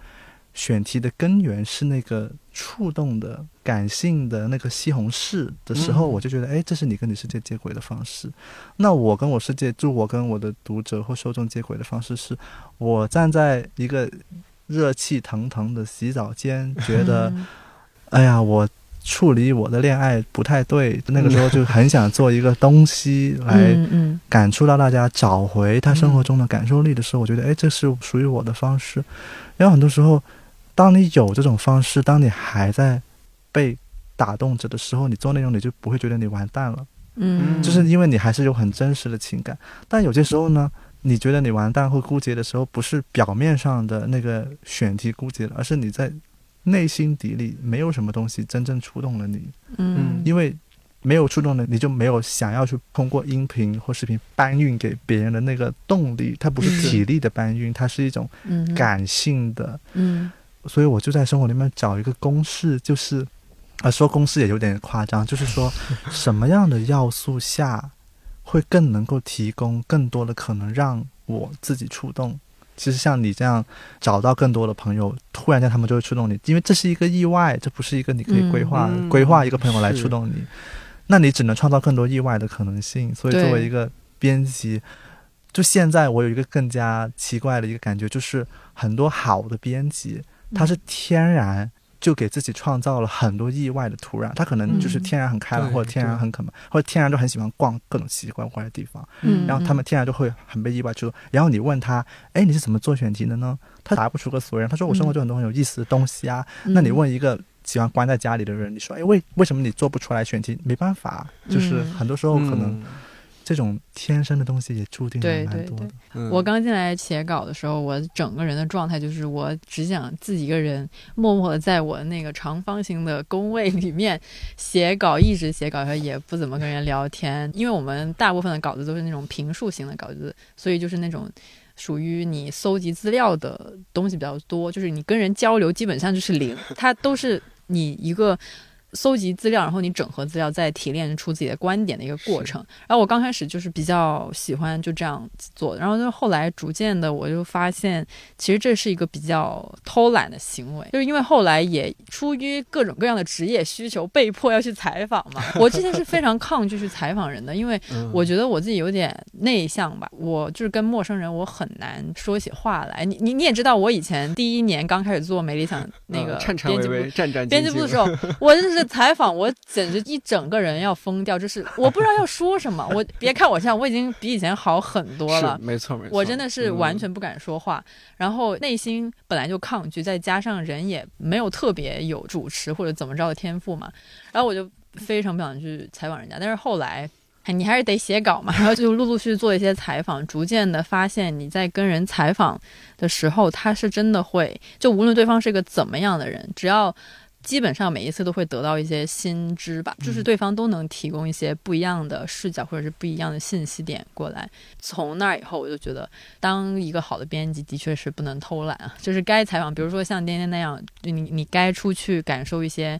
选题的根源是那个触动的、感性的那个西红柿的时候，嗯我就觉得，哎，这是你跟你世界接轨的方式。那我跟我世界，就我跟我的读者或受众接轨的方式是，我站在一个热气腾腾的洗澡间，觉得，嗯哎呀，我。处理我的恋爱不太对，那个时候就很想做一个东西来感触到大家找回他生活中的感受力的时候，我觉得，哎，这是属于我的方式。然后很多时候，当你有这种方式，当你还在被打动着的时候，你做内容你就不会觉得你完蛋了，嗯，就是因为你还是有很真实的情感。但有些时候呢，你觉得你完蛋或枯竭的时候，不是表面上的那个选题枯竭了，而是你在内心底里没有什么东西真正触动了你。嗯因为没有触动的，你就没有想要去通过音频或视频搬运给别人的那个动力。它不是嗯体力的搬运，它是一种嗯感性的。嗯所以我就在生活里面找一个公式，就是，啊，说公式也有点夸张，就是说 什么样的要素下会更能够提供更多的可能让我自己触动。其实像你这样找到更多的朋友，突然间他们就会触动你，因为这是一个意外，这不是一个你可以规划、嗯规划一个朋友来触动你，那你只能创造更多意外的可能性。所以作为一个编辑，就现在我有一个更加奇怪的一个感觉，就是很多好的编辑，他是天然。就给自己创造了很多意外的土壤，他可能就是嗯天然很开朗，对或者天然很肯，或者天然就很喜欢逛各种奇奇怪怪的地方。嗯，然后他们天然就会很被意外触动。然后你问他，哎，你是怎么做选题的呢？他答不出个所以然。他说我生活中很多很有意思的东西啊。嗯那你问一个喜欢关在家里的人，你说，哎，为为什么你做不出来选题？没办法，就是嗯很多时候可能嗯这种天生的东西也注定了对对对。我刚进来写稿的时候，我整个人的状态就是我只想自己一个人默默的在我那个长方形的工位里面写稿，一直写稿，然后也不怎么跟人聊天，因为我们大部分的稿子都是那种评述型的稿子，所以就是那种属于你搜集资料的东西比较多，就是你跟人交流基本上就是零，它都是你一个。搜集资料，然后你整合资料，再提炼出自己的观点的一个过程。然后我刚开始就是比较喜欢就这样做，然后就后来逐渐的我就发现，其实这是一个比较偷懒的行为，就是因为后来也出于各种各样的职业需求，被迫要去采访嘛。我之前是非常抗拒去采访人的，因为我觉得我自己有点内向吧，我就是跟陌生人我很难说起话来。你你你也知道，我以前第一年刚开始做美理想那个颤颤巍巍、战战编辑部的时候，我真是。采访我简直一整个人要疯掉，就是我不知道要说什么。我别看我现在，我已经比以前好很多了。没错没错，我真的是完全不敢说话，然后内心本来就抗拒，再加上人也没有特别有主持或者怎么着的天赋嘛，然后我就非常不想去采访人家。但是后来，你还是得写稿嘛，然后就陆陆续续做一些采访，逐渐的发现你在跟人采访的时候，他是真的会，就无论对方是个怎么样的人，只要。基本上每一次都会得到一些新知吧，就是对方都能提供一些不一样的视角或者是不一样的信息点过来。从那儿以后，我就觉得当一个好的编辑的确是不能偷懒啊，就是该采访，比如说像颠颠那样，你你该出去感受一些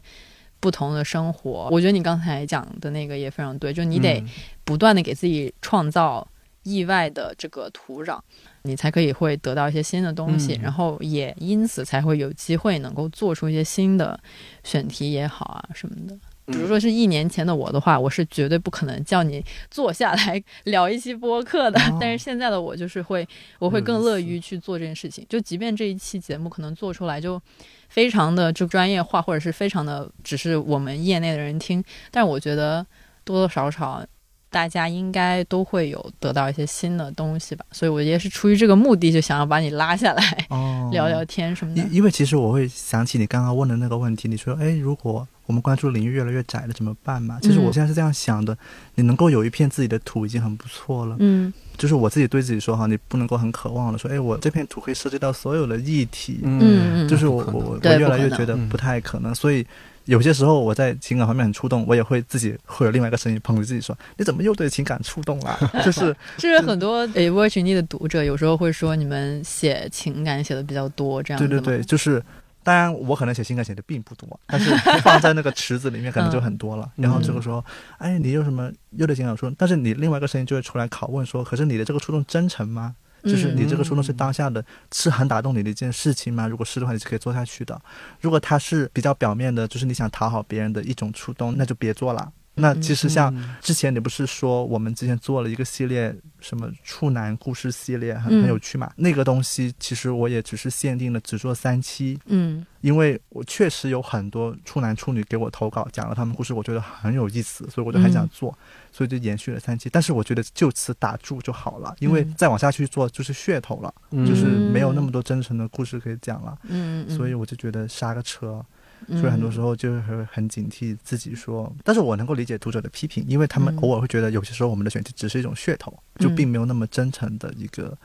不同的生活。我觉得你刚才讲的那个也非常对，就你得不断的给自己创造意外的这个土壤。你才可以会得到一些新的东西，然后也因此才会有机会能够做出一些新的选题也好啊什么的。比如说是一年前的我的话，我是绝对不可能叫你坐下来 聊一期播客的。但是现在的我就是会，我会更乐于去做这件事情。就即便这一期节目可能做出来就非常的就专业化，或者是非常的只是我们业内的人听，但是我觉得多多少少。大家应该都会有得到一些新的东西吧，所以我也是出于这个目的，就想要把你拉下来 聊聊天什么的。因因为其实我会想起你刚刚问的那个问题，你说，哎，如果我们关注领域越来越窄了，怎么办嘛？其实我现在是这样想的，你能够有一片自己的土已经很不错了。嗯，就是我自己对自己说哈，你不能够很渴望的说，哎，我这片土可以涉及到所有的议题。嗯，就是我我我越来越觉得不太可能，所以。有些时候我在情感方面很触动，我也会自己会有另外一个声音捧着自己说：“你怎么又对情感触动了？” 就是，就是很多诶，微群里的读者有时候会说你们写情感写的比较多，这样对对对，就是当然我可能写情感写的并不多，但是放在那个池子里面可能就很多了。然后这个时候，哎，你有什么又对情感触动？但是你另外一个声音就会出来拷问说：“可是你的这个触动真诚吗？”就是你这个冲动是当下的，是很打动你的一件事情吗？如果是的话，你是可以做下去的。如果它是比较表面的，就是你想讨好别人的一种触动，那就别做了。那其实像之前你不是说我们之前做了一个系列，什么处男故事系列，很很有趣嘛？那个东西其实我也只是限定了只做三期，嗯，因为我确实有很多处男处女给我投稿，讲了他们故事，我觉得很有意思，所以我就很想做。所以就延续了三期，但是我觉得就此打住就好了，因为再往下去做就是噱头了，就是没有那么多真诚的故事可以讲了。嗯。所以我就觉得刹个车，所以很多时候就是很警惕自己说，但是我能够理解读者的批评，因为他们偶尔会觉得有些时候我们的选题只是一种噱头，就并没有那么真诚的一个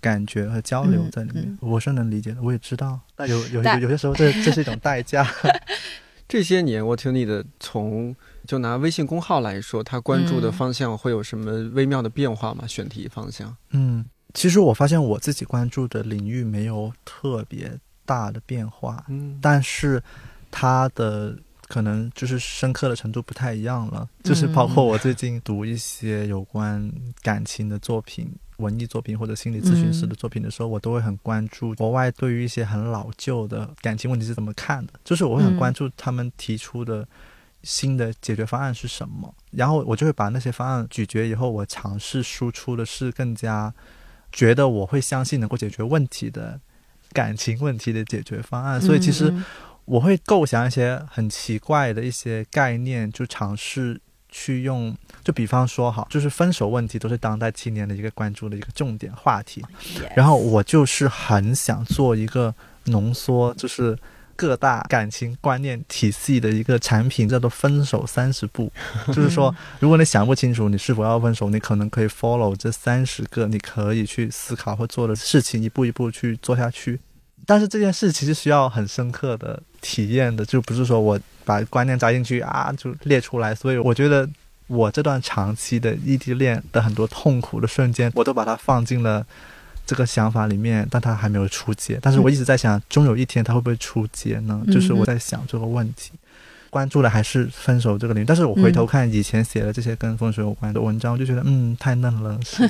感觉和交流在里面。我是能理解的，我也知道，但有有有有些时候这这是一种代价。这些年我听你的从。就拿微信公号来说，他关注的方向会有什么微妙的变化吗？选题方向？嗯，其实我发现我自己关注的领域没有特别大的变化，嗯，但是它的可能就是深刻的程度不太一样了。就是包括我最近读一些有关感情的作品、文艺作品或者心理咨询师的作品的时候，我都会很关注国外对于一些很老旧的感情问题是怎么看的。就是我会很关注他们提出的。新的解决方案是什么？然后我就会把那些方案咀嚼以后，我尝试输出的是更加觉得我会相信能够解决问题的感情问题的解决方案。所以其实我会构想一些很奇怪的一些概念，就尝试去用。就比方说，哈，就是分手问题都是当代青年的一个关注的一个重点话题。然后我就是很想做一个浓缩，就是。各大感情观念体系的一个产品叫做“分手三十步”，就是说，如果你想不清楚你是否要分手，你可能可以 follow 这三十个你可以去思考或做的事情，一步一步去做下去。但是这件事其实需要很深刻的体验的，就不是说我把观念扎进去啊就列出来。所以我觉得我这段长期的异地恋的很多痛苦的瞬间，我都把它放进了。这个想法里面，但他还没有出街。但是我一直在想，终有一天他会不会出街呢？就是我在想这个问题。关注的还是分手这个领域。但是我回头看以前写的这些跟风水有关的文章，我就觉得嗯，太嫩了，是，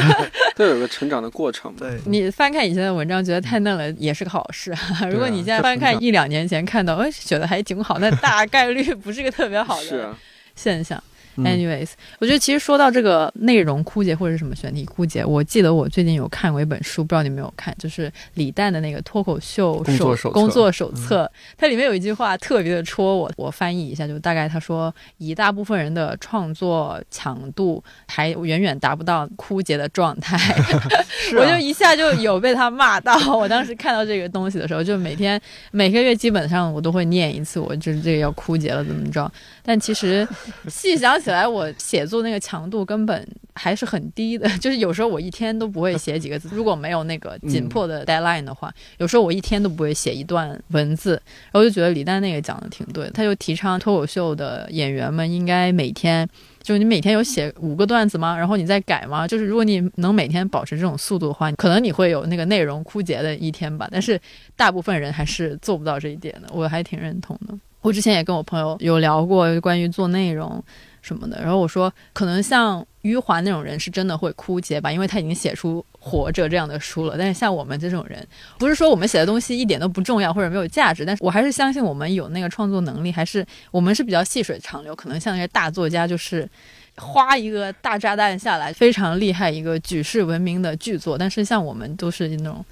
都有个成长的过程。对，你翻看以前的文章，觉得太嫩了，也是个好事。如果你现在翻看一两年前看到，哎，写的还挺好，那大概率不是个特别好的 现象。Anyways，我觉得其实说到这个内容枯竭或者是什么选题枯竭，我记得我最近有看过一本书，不知道你有没有看，就是李诞的那个脱口秀手工作手册。它里面有一句话特别的戳我，我翻译一下，就大概他说，一大部分人的创作强度还远远达不到枯竭的状态。我就一下就有被他骂到。我当时看到这个东西的时候，就每天每个月基本上我都会念一次，我就是这个要枯竭了怎么着？但其实细想。起来，我写作那个强度根本还是很低的，就是有时候我一天都不会写几个字。如果没有那个紧迫的 deadline 的话，有时候我一天都不会写一段文字。然后就觉得李诞那个讲的挺对的，他就提倡脱口秀的演员们应该每天，就是你每天有写五个段子吗？然后你再改吗？就是如果你能每天保持这种速度的话，可能你会有那个内容枯竭的一天吧。但是大部分人还是做不到这一点的，我还挺认同的。我之前也跟我朋友有聊过关于做内容。什么的，然后我说，可能像余华那种人是真的会枯竭吧，因为他已经写出《活着》这样的书了。但是像我们这种人，不是说我们写的东西一点都不重要或者没有价值，但是我还是相信我们有那个创作能力，还是我们是比较细水长流。可能像那些大作家，就是花一个大炸弹下来，非常厉害一个举世闻名的巨作。但是像我们都是那种。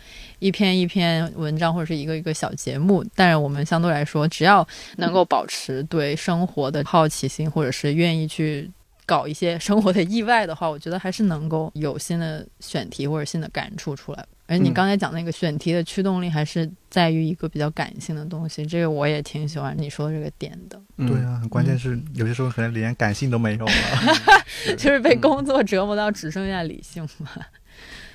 一篇一篇文章或者是一个一个小节目，但是我们相对来说，只要能够保持对生活的好奇心，或者是愿意去搞一些生活的意外的话，我觉得还是能够有新的选题或者新的感触出来。而你刚才讲那个选题的驱动力，还是在于一个比较感性的东西，这个我也挺喜欢你说的这个点的。对啊，关键是有些时候可能连感性都没有了，就是被工作折磨到只剩下理性了。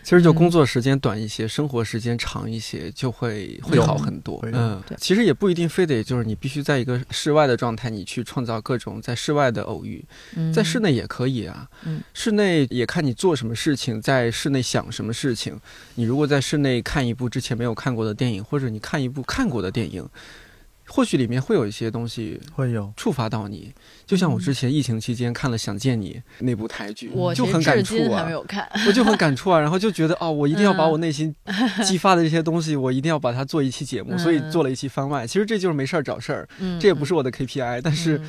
其实就工作时间短一些，生活时间长一些，就会会好很多。嗯，其实也不一定非得就是你必须在一个室外的状态，你去创造各种在室外的偶遇，在室内也可以啊。嗯，室内也看你做什么事情，在室内想什么事情。你如果在室内看一部之前没有看过的电影，或者你看一部看过的电影。或许里面会有一些东西会有。触发到你，就像我之前疫情期间看了《想见你》那部台剧，我就很感触啊，没有看，我就很感触啊，然后就觉得哦，我一定要把我内心激发的这些东西，我一定要把它做一期节目，所以做了一期番外。其实这就是没事儿找事儿，这也不是我的 KPI，但是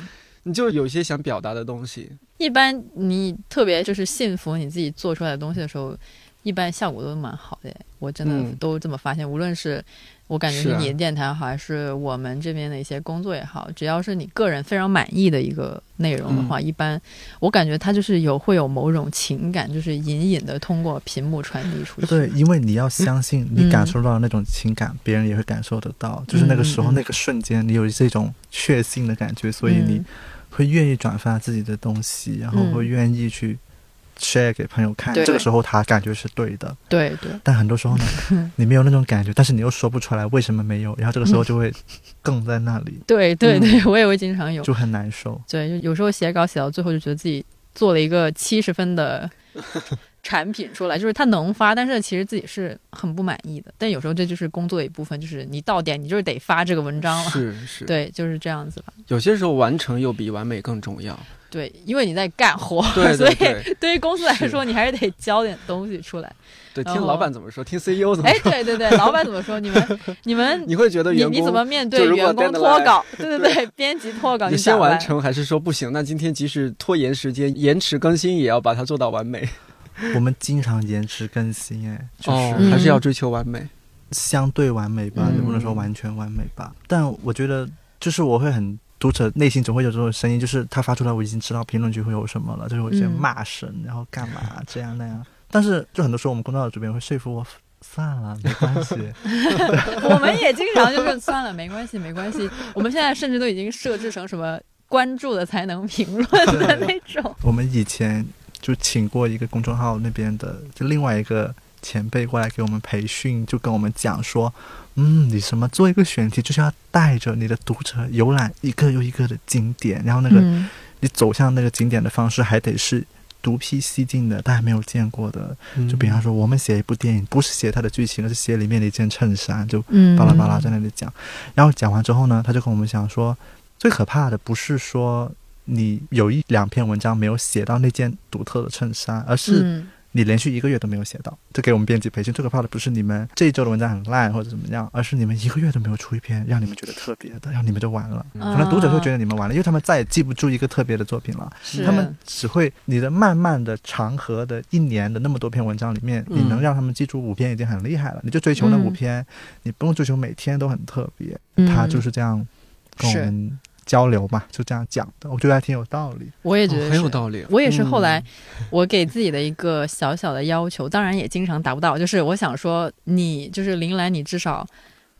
你就有一些想表达的东西。一般你特别就是信服你自己做出来的东西的时候，一般效果都蛮好的，我真的都这么发现，无论是。我感觉是你的电台好，还是我们这边的一些工作也好，只要是你个人非常满意的一个内容的话，一般我感觉它就是有会有某种情感，就是隐隐的通过屏幕传递出去。对，因为你要相信你感受到那种情感，别人也会感受得到。就是那个时候那个瞬间，你有这种确信的感觉，所以你会愿意转发自己的东西，然后会愿意去。Share 给朋友看，这个时候他感觉是对的，对对。但很多时候呢，你没有那种感觉，但是你又说不出来为什么没有，然后这个时候就会更在那里。对对对，我也会经常有，就很难受。对，就有时候写稿写到最后，就觉得自己做了一个七十分的 产品出来，就是他能发，但是其实自己是很不满意的。但有时候这就是工作的一部分，就是你到点，你就是得发这个文章了。是是，对，就是这样子吧。有些时候完成又比完美更重要。对，因为你在干活，所以 对于公司来说，你还是得交点东西出来。对，听老板怎么说，听 CEO 怎么说。哎，对对对，老板怎么说，你们 你们你会觉得你你怎么面对员工脱稿？对对对，编辑脱稿，你先完成还是说不行？那今天即使拖延时间、延迟更新，也要把它做到完美。我们经常延迟更新，哎，就是还是要追求完美，相对完美吧，也不能说完全完美吧。但我觉得，就是我会很。读者内心总会有这种声音，就是他发出来，我已经知道评论区会有什么了，就是有些骂声，然后干嘛这样那样。但是就很多时候，我们公众号主编会说服我，算了，没关系。我们也经常就是算了，没关系，没关系。我们现在甚至都已经设置成什么关注了才能评论的那种。我们以前就请过一个公众号那边的，就另外一个前辈过来给我们培训，就跟我们讲说。嗯，你什么做一个选题，就是要带着你的读者游览一个又一个的景点，然后那个你走向那个景点的方式还得是独辟蹊径的，大家没有见过的。就比方说，我们写一部电影，不是写它的剧情，而是写里面的一件衬衫，就巴拉巴拉在那里讲。然后讲完之后呢，他就跟我们讲说，最可怕的不是说你有一两篇文章没有写到那件独特的衬衫，而是嗯你连续一个月都没有写到。这给我们编辑培训最可怕的不是你们这一周的文章很烂或者怎么样，而是你们一个月都没有出一篇让你们觉得特别的，然后你们就完了。嗯可能读者会觉得你们完了，因为他们再也记不住一个特别的作品了。是他们只会你的慢慢的长河的一年的那么多篇文章里面，嗯你能让他们记住五篇已经很厉害了。你就追求那嗯五篇，你不用追求每天都很特别。嗯他就是这样跟我们交流嘛，就这样讲的，我觉得还挺有道理。我也觉得哦很有道理。我也是后来嗯我给自己的一个小小的要求，当然也经常达不到，就是我想说，你就是林兰，你至少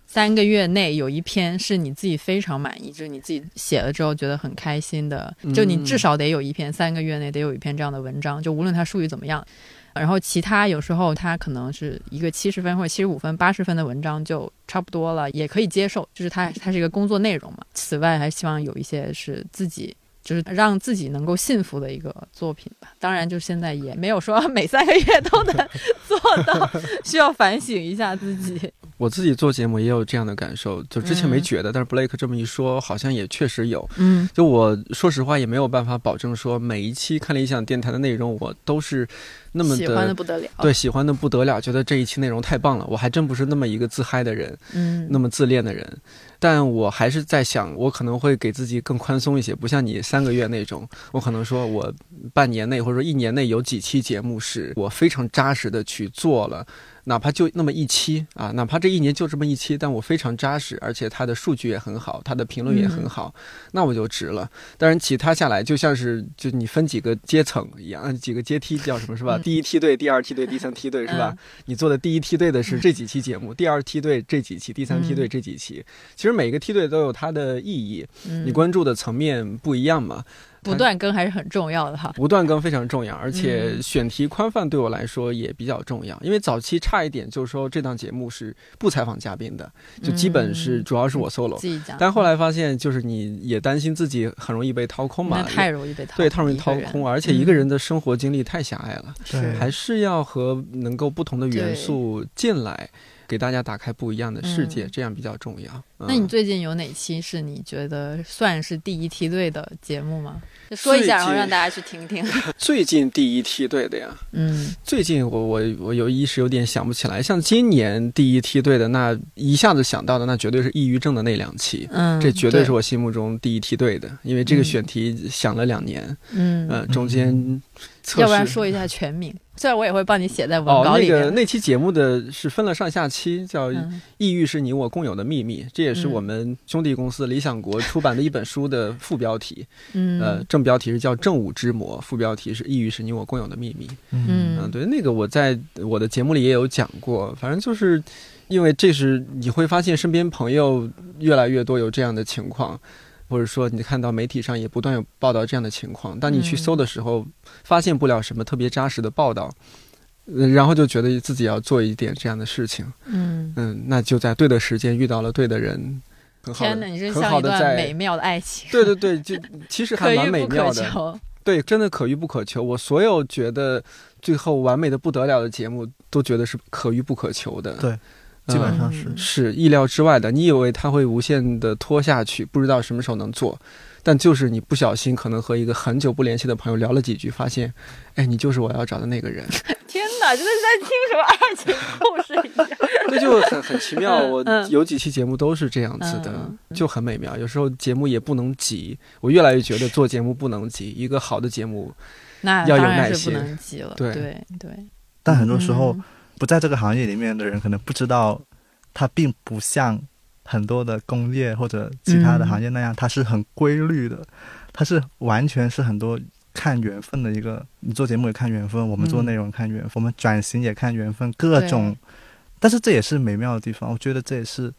三个月内有一篇是你自己非常满意，就是你自己写了之后觉得很开心的，就你至少得有一篇，三个月内得有一篇这样的文章，就无论它术语怎么样。然后其他有时候它可能是一个七十分或者七十五分、八十分的文章就差不多了，也可以接受，就是它它是一个工作内容嘛。此外，还希望有一些是自己就是让自己能够信服的一个作品吧。当然，就现在也没有说 每三个月都能 做到，需要反省一下自己。我自己做节目也有这样的感受，就之前没嗯觉得，但是 Blake 这么一说，好像也确实有。嗯就我说实话，也没有办法保证说每一期看理想电台的内容我都是那么喜欢的不得了。对，喜欢的不得了，觉得这一期内容太棒了。我还真不是那么一个自嗨的人，嗯，那么自恋的人。但我还是在想，我可能会给自己更宽松一些，不像你三个月那种。我可能说我半年内或者说一年内有几期节目是我非常扎实的去做了。哪怕就那么一期啊，哪怕这一年就这么一期，但我非常扎实，而且它的数据也很好，它的评论也很好，那我就值了。当然，其他下来就像是就你分几个阶层一样，几个阶梯叫什么是吧？嗯第一梯队、第二梯队、第三梯队是吧？你做的第一梯队的是这几期节目，第二梯队这几期，第三梯队这几期。其实每个梯队都有它的意义，嗯你关注的层面不一样嘛。不断更还是很重要的哈。不断更非常重要，而且嗯选题宽泛对我来说也比较重要。因为早期差一点，就是说这档节目是不采访嘉宾的，就基本是嗯主要是我 solo。自己讲，但后来发现，就是你也担心自己很容易被掏空嘛那，太容易被掏，对，太容易掏空，而且一个人的生活经历太狭隘了，对还是要和能够不同的元素进来，给大家打开不一样的世界，嗯这样比较重要。嗯那你最近有哪期是你觉得算是第一梯队的节目吗？就说一下，然后让大家去听听。最近第一梯队的呀，嗯 最近我我我有一时有点想不起来，像今年第一梯队的那一下子想到的，那绝对是抑郁症的那两期。嗯，这绝对是我心目中第一梯队的，因为这个嗯选题想了两年，嗯，呃，中间。要不然说一下全名，虽然我也会帮你写在文哦，那稿里面。个那期节目的是分了上下期，叫《嗯抑郁是你我共有的秘密》，这也是嗯。我们兄弟公司理想国出版的一本书的副标题。嗯。呃，正标题是叫《正午之魔》，副标题是《抑郁是你我共有的秘密》。嗯。嗯，对，那个我在我的节目里也有讲过，反正就是因为这是你会发现身边朋友越来越多有这样的情况，或者说你看到媒体上也不断有报道这样的情况，当你去嗯搜的时候，发现不了什么特别扎实的报道。呃然后就觉得自己要做一点这样的事情，嗯，嗯，那就在对的时间遇到了对的人，很好的天哪，你是很像一段好的在美妙的爱情，对对对，就 其实还蛮美妙的，求。对，真的可遇不可求。我所有觉得最后完美的不得了的节目，都觉得是可遇不可求的。对基本嗯上是嗯是意料之外的。你以为他会无限的拖下去，不知道什么时候能做，但就是你不小心可能和一个很久不联系的朋友聊了几句，发现，哎，你就是我要找的那个人。天哪，真的是在听什么爱情故事一样。那就很很奇妙。我嗯有几期节目都是这样子的嗯，就很美妙。有时候节目也不能急，我越来越觉得做节目不能急。一个好的节目，那要有当然不耐心能急了。对对对，但很多时候嗯不在这个行业里面的人，可能不知道，它并不像很多的工业或者其他的行业那样，它是很规律的，它是完全是很多看缘分的一个。你做节目也看缘分，我们做嗯内容看缘分，我们转型也看缘分，各种。但是这也是美妙的地方，我觉得这也是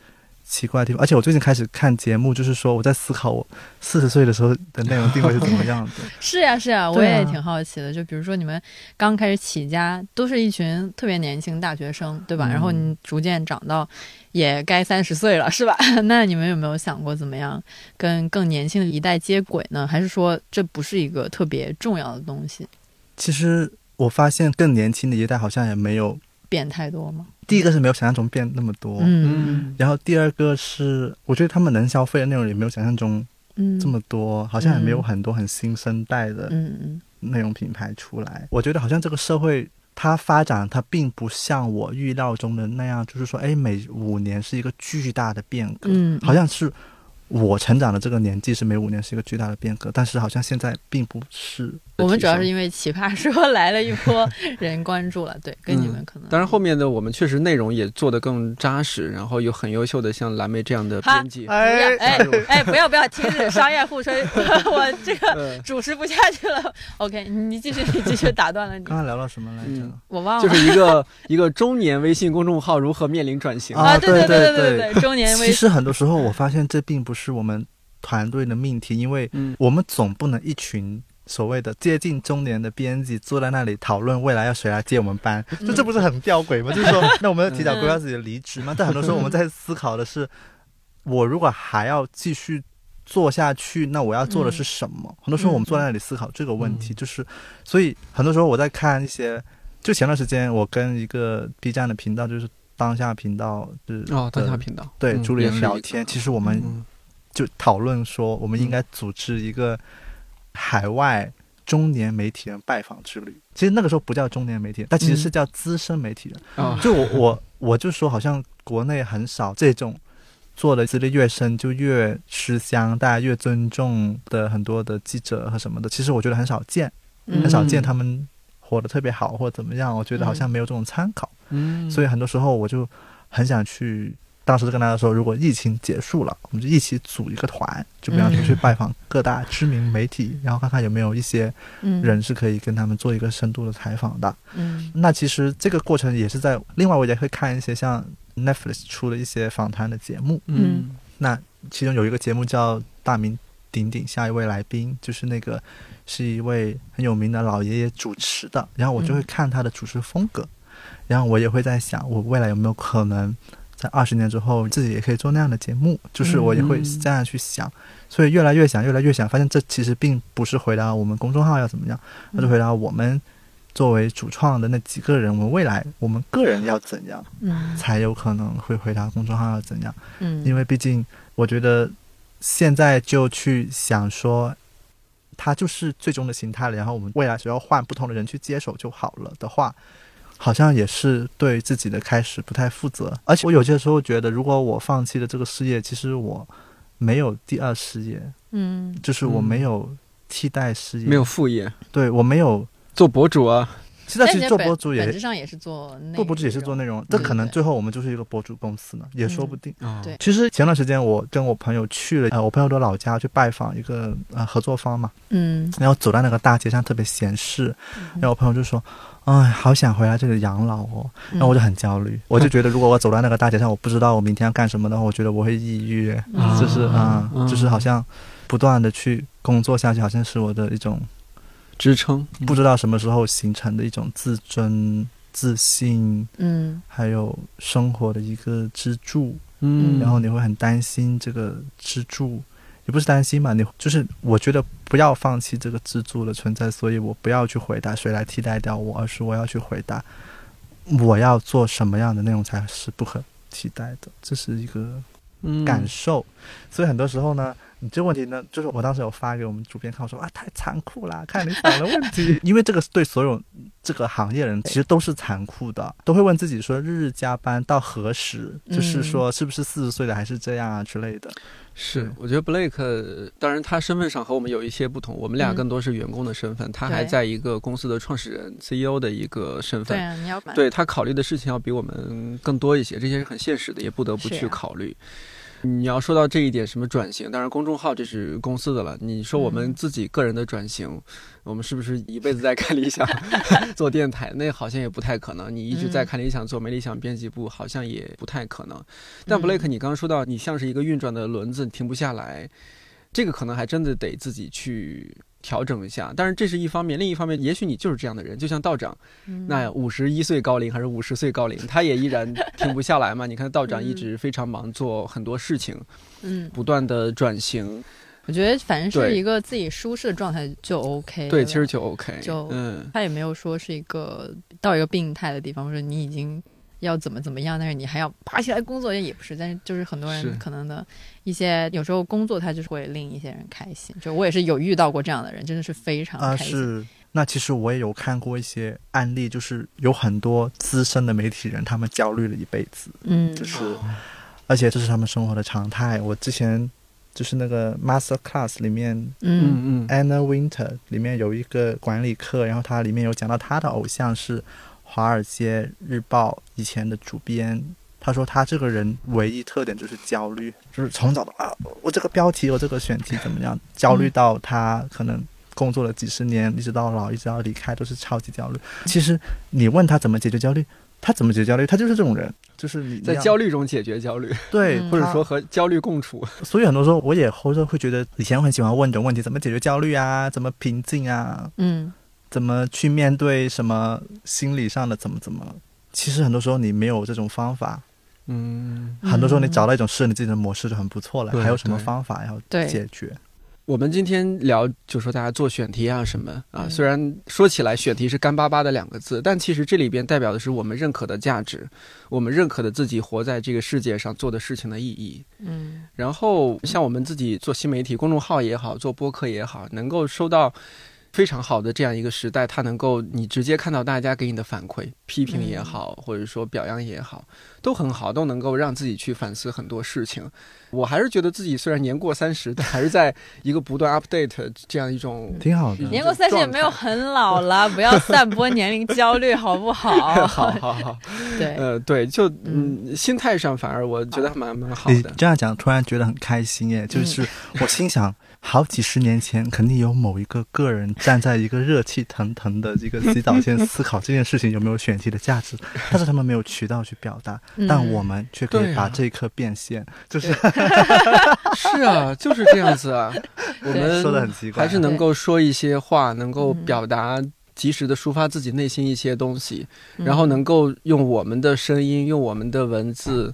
奇怪的地方。而且我最近开始看节目，就是说我在思考我四十岁的时候的内容定位是怎么样的。是呀是呀，我也挺好奇的。就比如说你们刚开始起家，都是一群特别年轻大学生，对吧？嗯然后你逐渐长到也该三十岁了，是吧？那你们有没有想过怎么样跟更年轻的一代接轨呢？还是说这不是一个特别重要的东西？其实我发现更年轻的一代好像也没有，变太多吗？第一个是没有想象中变那么多，嗯然后第二个是我觉得他们能消费的内容也没有想象中嗯这么多，好像也没有嗯很多很新生代的嗯嗯内容品牌出来。我觉得好像这个社会它发展，它并不像我预料中的那样，就是说，哎，每五年是一个巨大的变革，嗯，好像是。我成长的这个年纪是每五年是一个巨大的变革，但是好像现在并不是。我们主要是因为奇葩说 来了一波 人关注了，对，跟你们可能。当然，后面的我们确实内容也做得更扎实，然后有很优秀的像蓝莓这样的编辑。哎哎哎，不要不要停止商业互吹，我这个呃主持不下去了。OK，你继续，你继续打断了你刚，刚聊到什么来着？嗯我忘了。就是一个一个中年微信公众号如何面临转型。啊对对对对对对，中年微其实很多时候我发现这并不是我们团队的命题，因为嗯我们总不能一群所谓的接近中年的编辑坐在那里讨论未来要谁来接我们班，嗯就这不是很吊诡吗？就是说，那我们要提早规划自己的离职吗？但很多时候我们在思考的是，我如果还要继续。做下去，那我要做的是什么？很多时候我们坐在那里思考这个问题，嗯就是，所以很多时候我在看一些，就前段时间我跟一个 B 站的频道，就是当下频道，就是哦，当下频道对朱人聊天，其实我们嗯就讨论说，我们应该组织一个海外中年媒体人拜访之旅。其实那个时候不叫中年媒体人，但其实是叫资深媒体人。啊，就我我我就说，好像国内很少这种做的资历越深就越吃香，大家越尊重的很多的记者和什么的，其实我觉得很少见，嗯很少见他们活得特别好或者怎么样。我觉得好像没有这种参考。嗯，所以很多时候我就很想去。当时就跟大家说，如果疫情结束了，我们就一起组一个团，就比方说去拜访各大知名媒体，然后看看有没有一些嗯。人是可以跟他们做一个深度的采访的。嗯。那其实这个过程也是在另外，我也会看一些像 Netflix 出的一些访谈的节目，嗯。那其中有一个节目叫《大名鼎鼎下一位来宾》，就是那个是一位很有名的老爷爷主持的，然后我就会嗯。看他的主持风格，然后我也会在想，我未来有没有可能在二十年之后自己也可以做那样的节目，就是我也会嗯这样去想，所以越来越想，越来越想，发现这其实并不是回答我们公众号要怎么样，而是回答我们。作为主创的那几个人，我们未来我们个人要怎样，嗯才有可能会回答公众号要怎样？嗯，因为毕竟我觉得现在就去想说，它就是最终的形态了，然后我们未来只要换不同的人去接手就好了的话，好像也是对自己的开始不太负责。而且我有些时候觉得，如果我放弃了这个事业，其实我没有第二事业，嗯就是我嗯没有替代事业，没有副业，对我没有。做博主啊，现在其实做博主也本质上也是做内做博主也是做内容，这可能最后我们就是一个博主公司呢，也说不定。哦对其实前段时间我跟我朋友去了呃我朋友的老家去拜访一个呃合作方嘛，嗯，然后走在那个大街上特别闲适，然后我朋友就说：“哎，好想回来这里养老哦。”然后我就很焦虑，我就觉得如果我走在那个大街上，我不知道我明天要干什么的话，我觉得我会抑郁，嗯就是啊、嗯就是好像不断的去工作下去，好像是我的一种支撑，不知道什么时候形成的一种自尊、自信，嗯。还有生活的一个支柱。嗯，然后你会很担心这个支柱，也不是担心嘛，你就是我觉得不要放弃这个支柱的存在，所以我不要去回答谁来替代掉我，而是我要去回答我要做什么样的内容才是不可替代的，这是一个嗯感受。所以很多时候呢，你这个问题呢，就是我当时有发给我们主编看，我说啊，太残酷啦，看你想的问题，因为这个是对所有这个行业人其实都是残酷的，都会问自己说，日日加班到何时？就是说，是不是四十岁的还是这样啊之类的？是，我觉得 Blake，当然他身份上和我们有一些不同，我们俩嗯更多是员工的身份，他还在一个公司的创始人 CEO 的一个身份。对啊，你要对他考虑的事情要比我们更多一些，这些是很现实的，也不得不去考虑。你要说到这一点，什么转型？当然，公众号这是公司的了。你说我们嗯自己个人的转型，我们是不是一辈子在看理想 做电台？那好像也不太可能。你一直在嗯看理想做没理想编辑部，好像也不太可能。但嗯 Blake，你刚刚说到你像是一个运转的轮子，停不下来，这个可能还真的得自己去调整一下。但是这是一方面，另一方面，也许你就是这样的人，就像道长。嗯那五十一岁高龄还是五十岁高龄，他也依然停不下来嘛。你看道长一直非常忙，做很多事情，嗯，不断的转型，我觉得反正是一个自己舒适的状态就 OK 了。对，其实就 OK，就嗯他也没有说是一个到一个病态的地方，或者你已经要怎么怎么样，但是你还要爬起来工作，也不是。但是就是很多人可能的一些，有时候工作他就是会令一些人开心。就我也是有遇到过这样的人，真的是非常啊、开心。是。那其实我也有看过一些案例，就是有很多资深的媒体人，他们焦虑了一辈子，嗯就是，而且这是他们生活的常态。我之前就是那个 Master Class 里面嗯嗯嗯 Anna Winter 里面有一个管理课，然后它里面有讲到他的偶像是《华尔街日报》以前的主编。他说他这个人唯一特点就是焦虑，就是从早到啊，我这个标题我这个选题怎么样，焦虑到他可能工作了几十年，一直到老，一直到离开都是超级焦虑。其实你问他怎么解决焦虑，他怎么解决焦虑？他就是这种人，就是你在焦虑中解决焦虑，对，嗯或者说和焦虑共处。所以很多时候我也后头会觉得，以前我很喜欢问这种问题：怎么解决焦虑啊？怎么平静啊？嗯怎么去面对什么心理上的怎么怎么？其实很多时候你没有这种方法，嗯，很多时候你找到一种适合你自己的模式就很不错了。对还有什么方法要解决？我们今天聊，就说大家做选题啊什么啊，嗯虽然说起来选题是干巴巴的两个字，但其实这里边代表的是我们认可的价值，我们认可的自己活在这个世界上做的事情的意义。嗯然后像我们自己做新媒体，公众号也好，做播客也好，能够收到非常好的这样一个时代，它能够你直接看到大家给你的反馈，批评也好，或者说表扬也好，都很好，都能够让自己去反思很多事情。我还是觉得自己虽然年过三十，但还是在一个不断 update 这样一种。挺好的。年过三十也没有很老了，不要散播年龄焦虑，好不好？好 好好，对，呃，对，就嗯，心态上反而我觉得还蛮蛮好你的。这样讲，突然觉得很开心耶！就是我心想，好几十年前肯定有某一个个人站在一个热气腾腾的这个 洗澡间思考这件事情有没有选题的价值，但是他们没有渠道去表达，嗯但我们却可以把这一刻变现，就是是啊，就是这样子啊。我们说的很奇怪，还是能够说一些话，能够嗯表达及时的抒发自己内心一些东西，嗯然后能够用我们的声音，用我们的文字。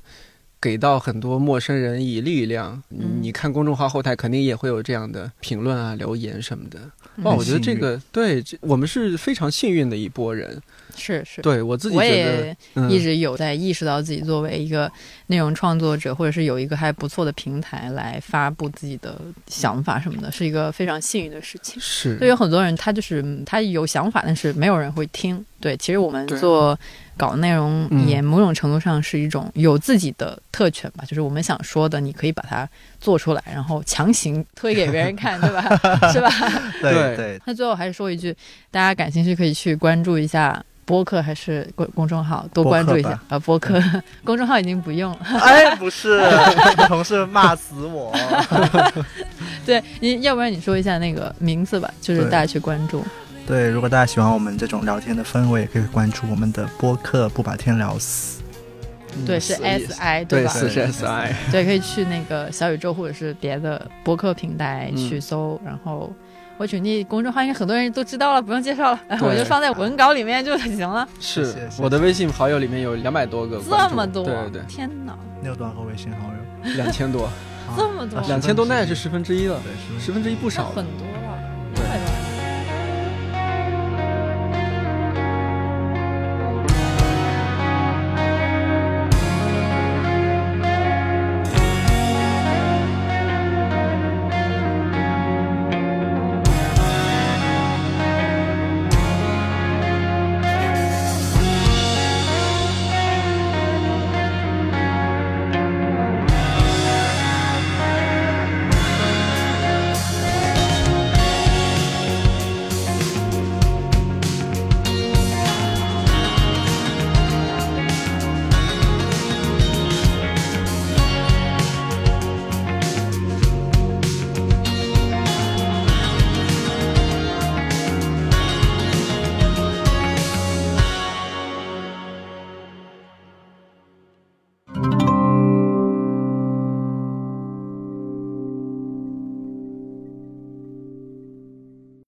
给到很多陌生人以力量。你嗯你看公众号后台肯定也会有这样的评论啊、留言什么的。哇，嗯我觉得这个对，这我们是非常幸运的一波人。是是，对我自己我也嗯一直有在意识到自己作为一个内容创作者，或者是有一个还不错的平台来发布自己的想法什么的，是一个非常幸运的事情。是对，有很多人他就是嗯他有想法，但是没有人会听。对，其实我们做搞内容嗯也某种程度上是一种有自己的特权吧，就是我们想说的，你可以把它做出来，然后强行推给别人看，对吧？是吧？对对对，那最后还是说一句，大家感兴趣可以去关注一下。播客还是公公众号，多关注一下啊！播客 公众号已经不用了。哎，不是，同事骂死我。对，你要不然你说一下那个名字吧，就是大家去关注。对，如果大家喜欢我们这种聊天的氛围，也可以关注我们的播客，不把天聊死。对，是嗯 S I 对，吧？四是 S I。对，可以去那个小宇宙或者是别的播客平台嗯去搜，然后我群里公众号应该很多人都知道了，不用介绍了，对我就放在文稿里面就行了。是谢谢我的微信好友里面有两百多个，这么多，对对天哪，你有多少个微信好友？两千多，这么多两千多那也是十十分之一了，对，十分之一不少了很。多了。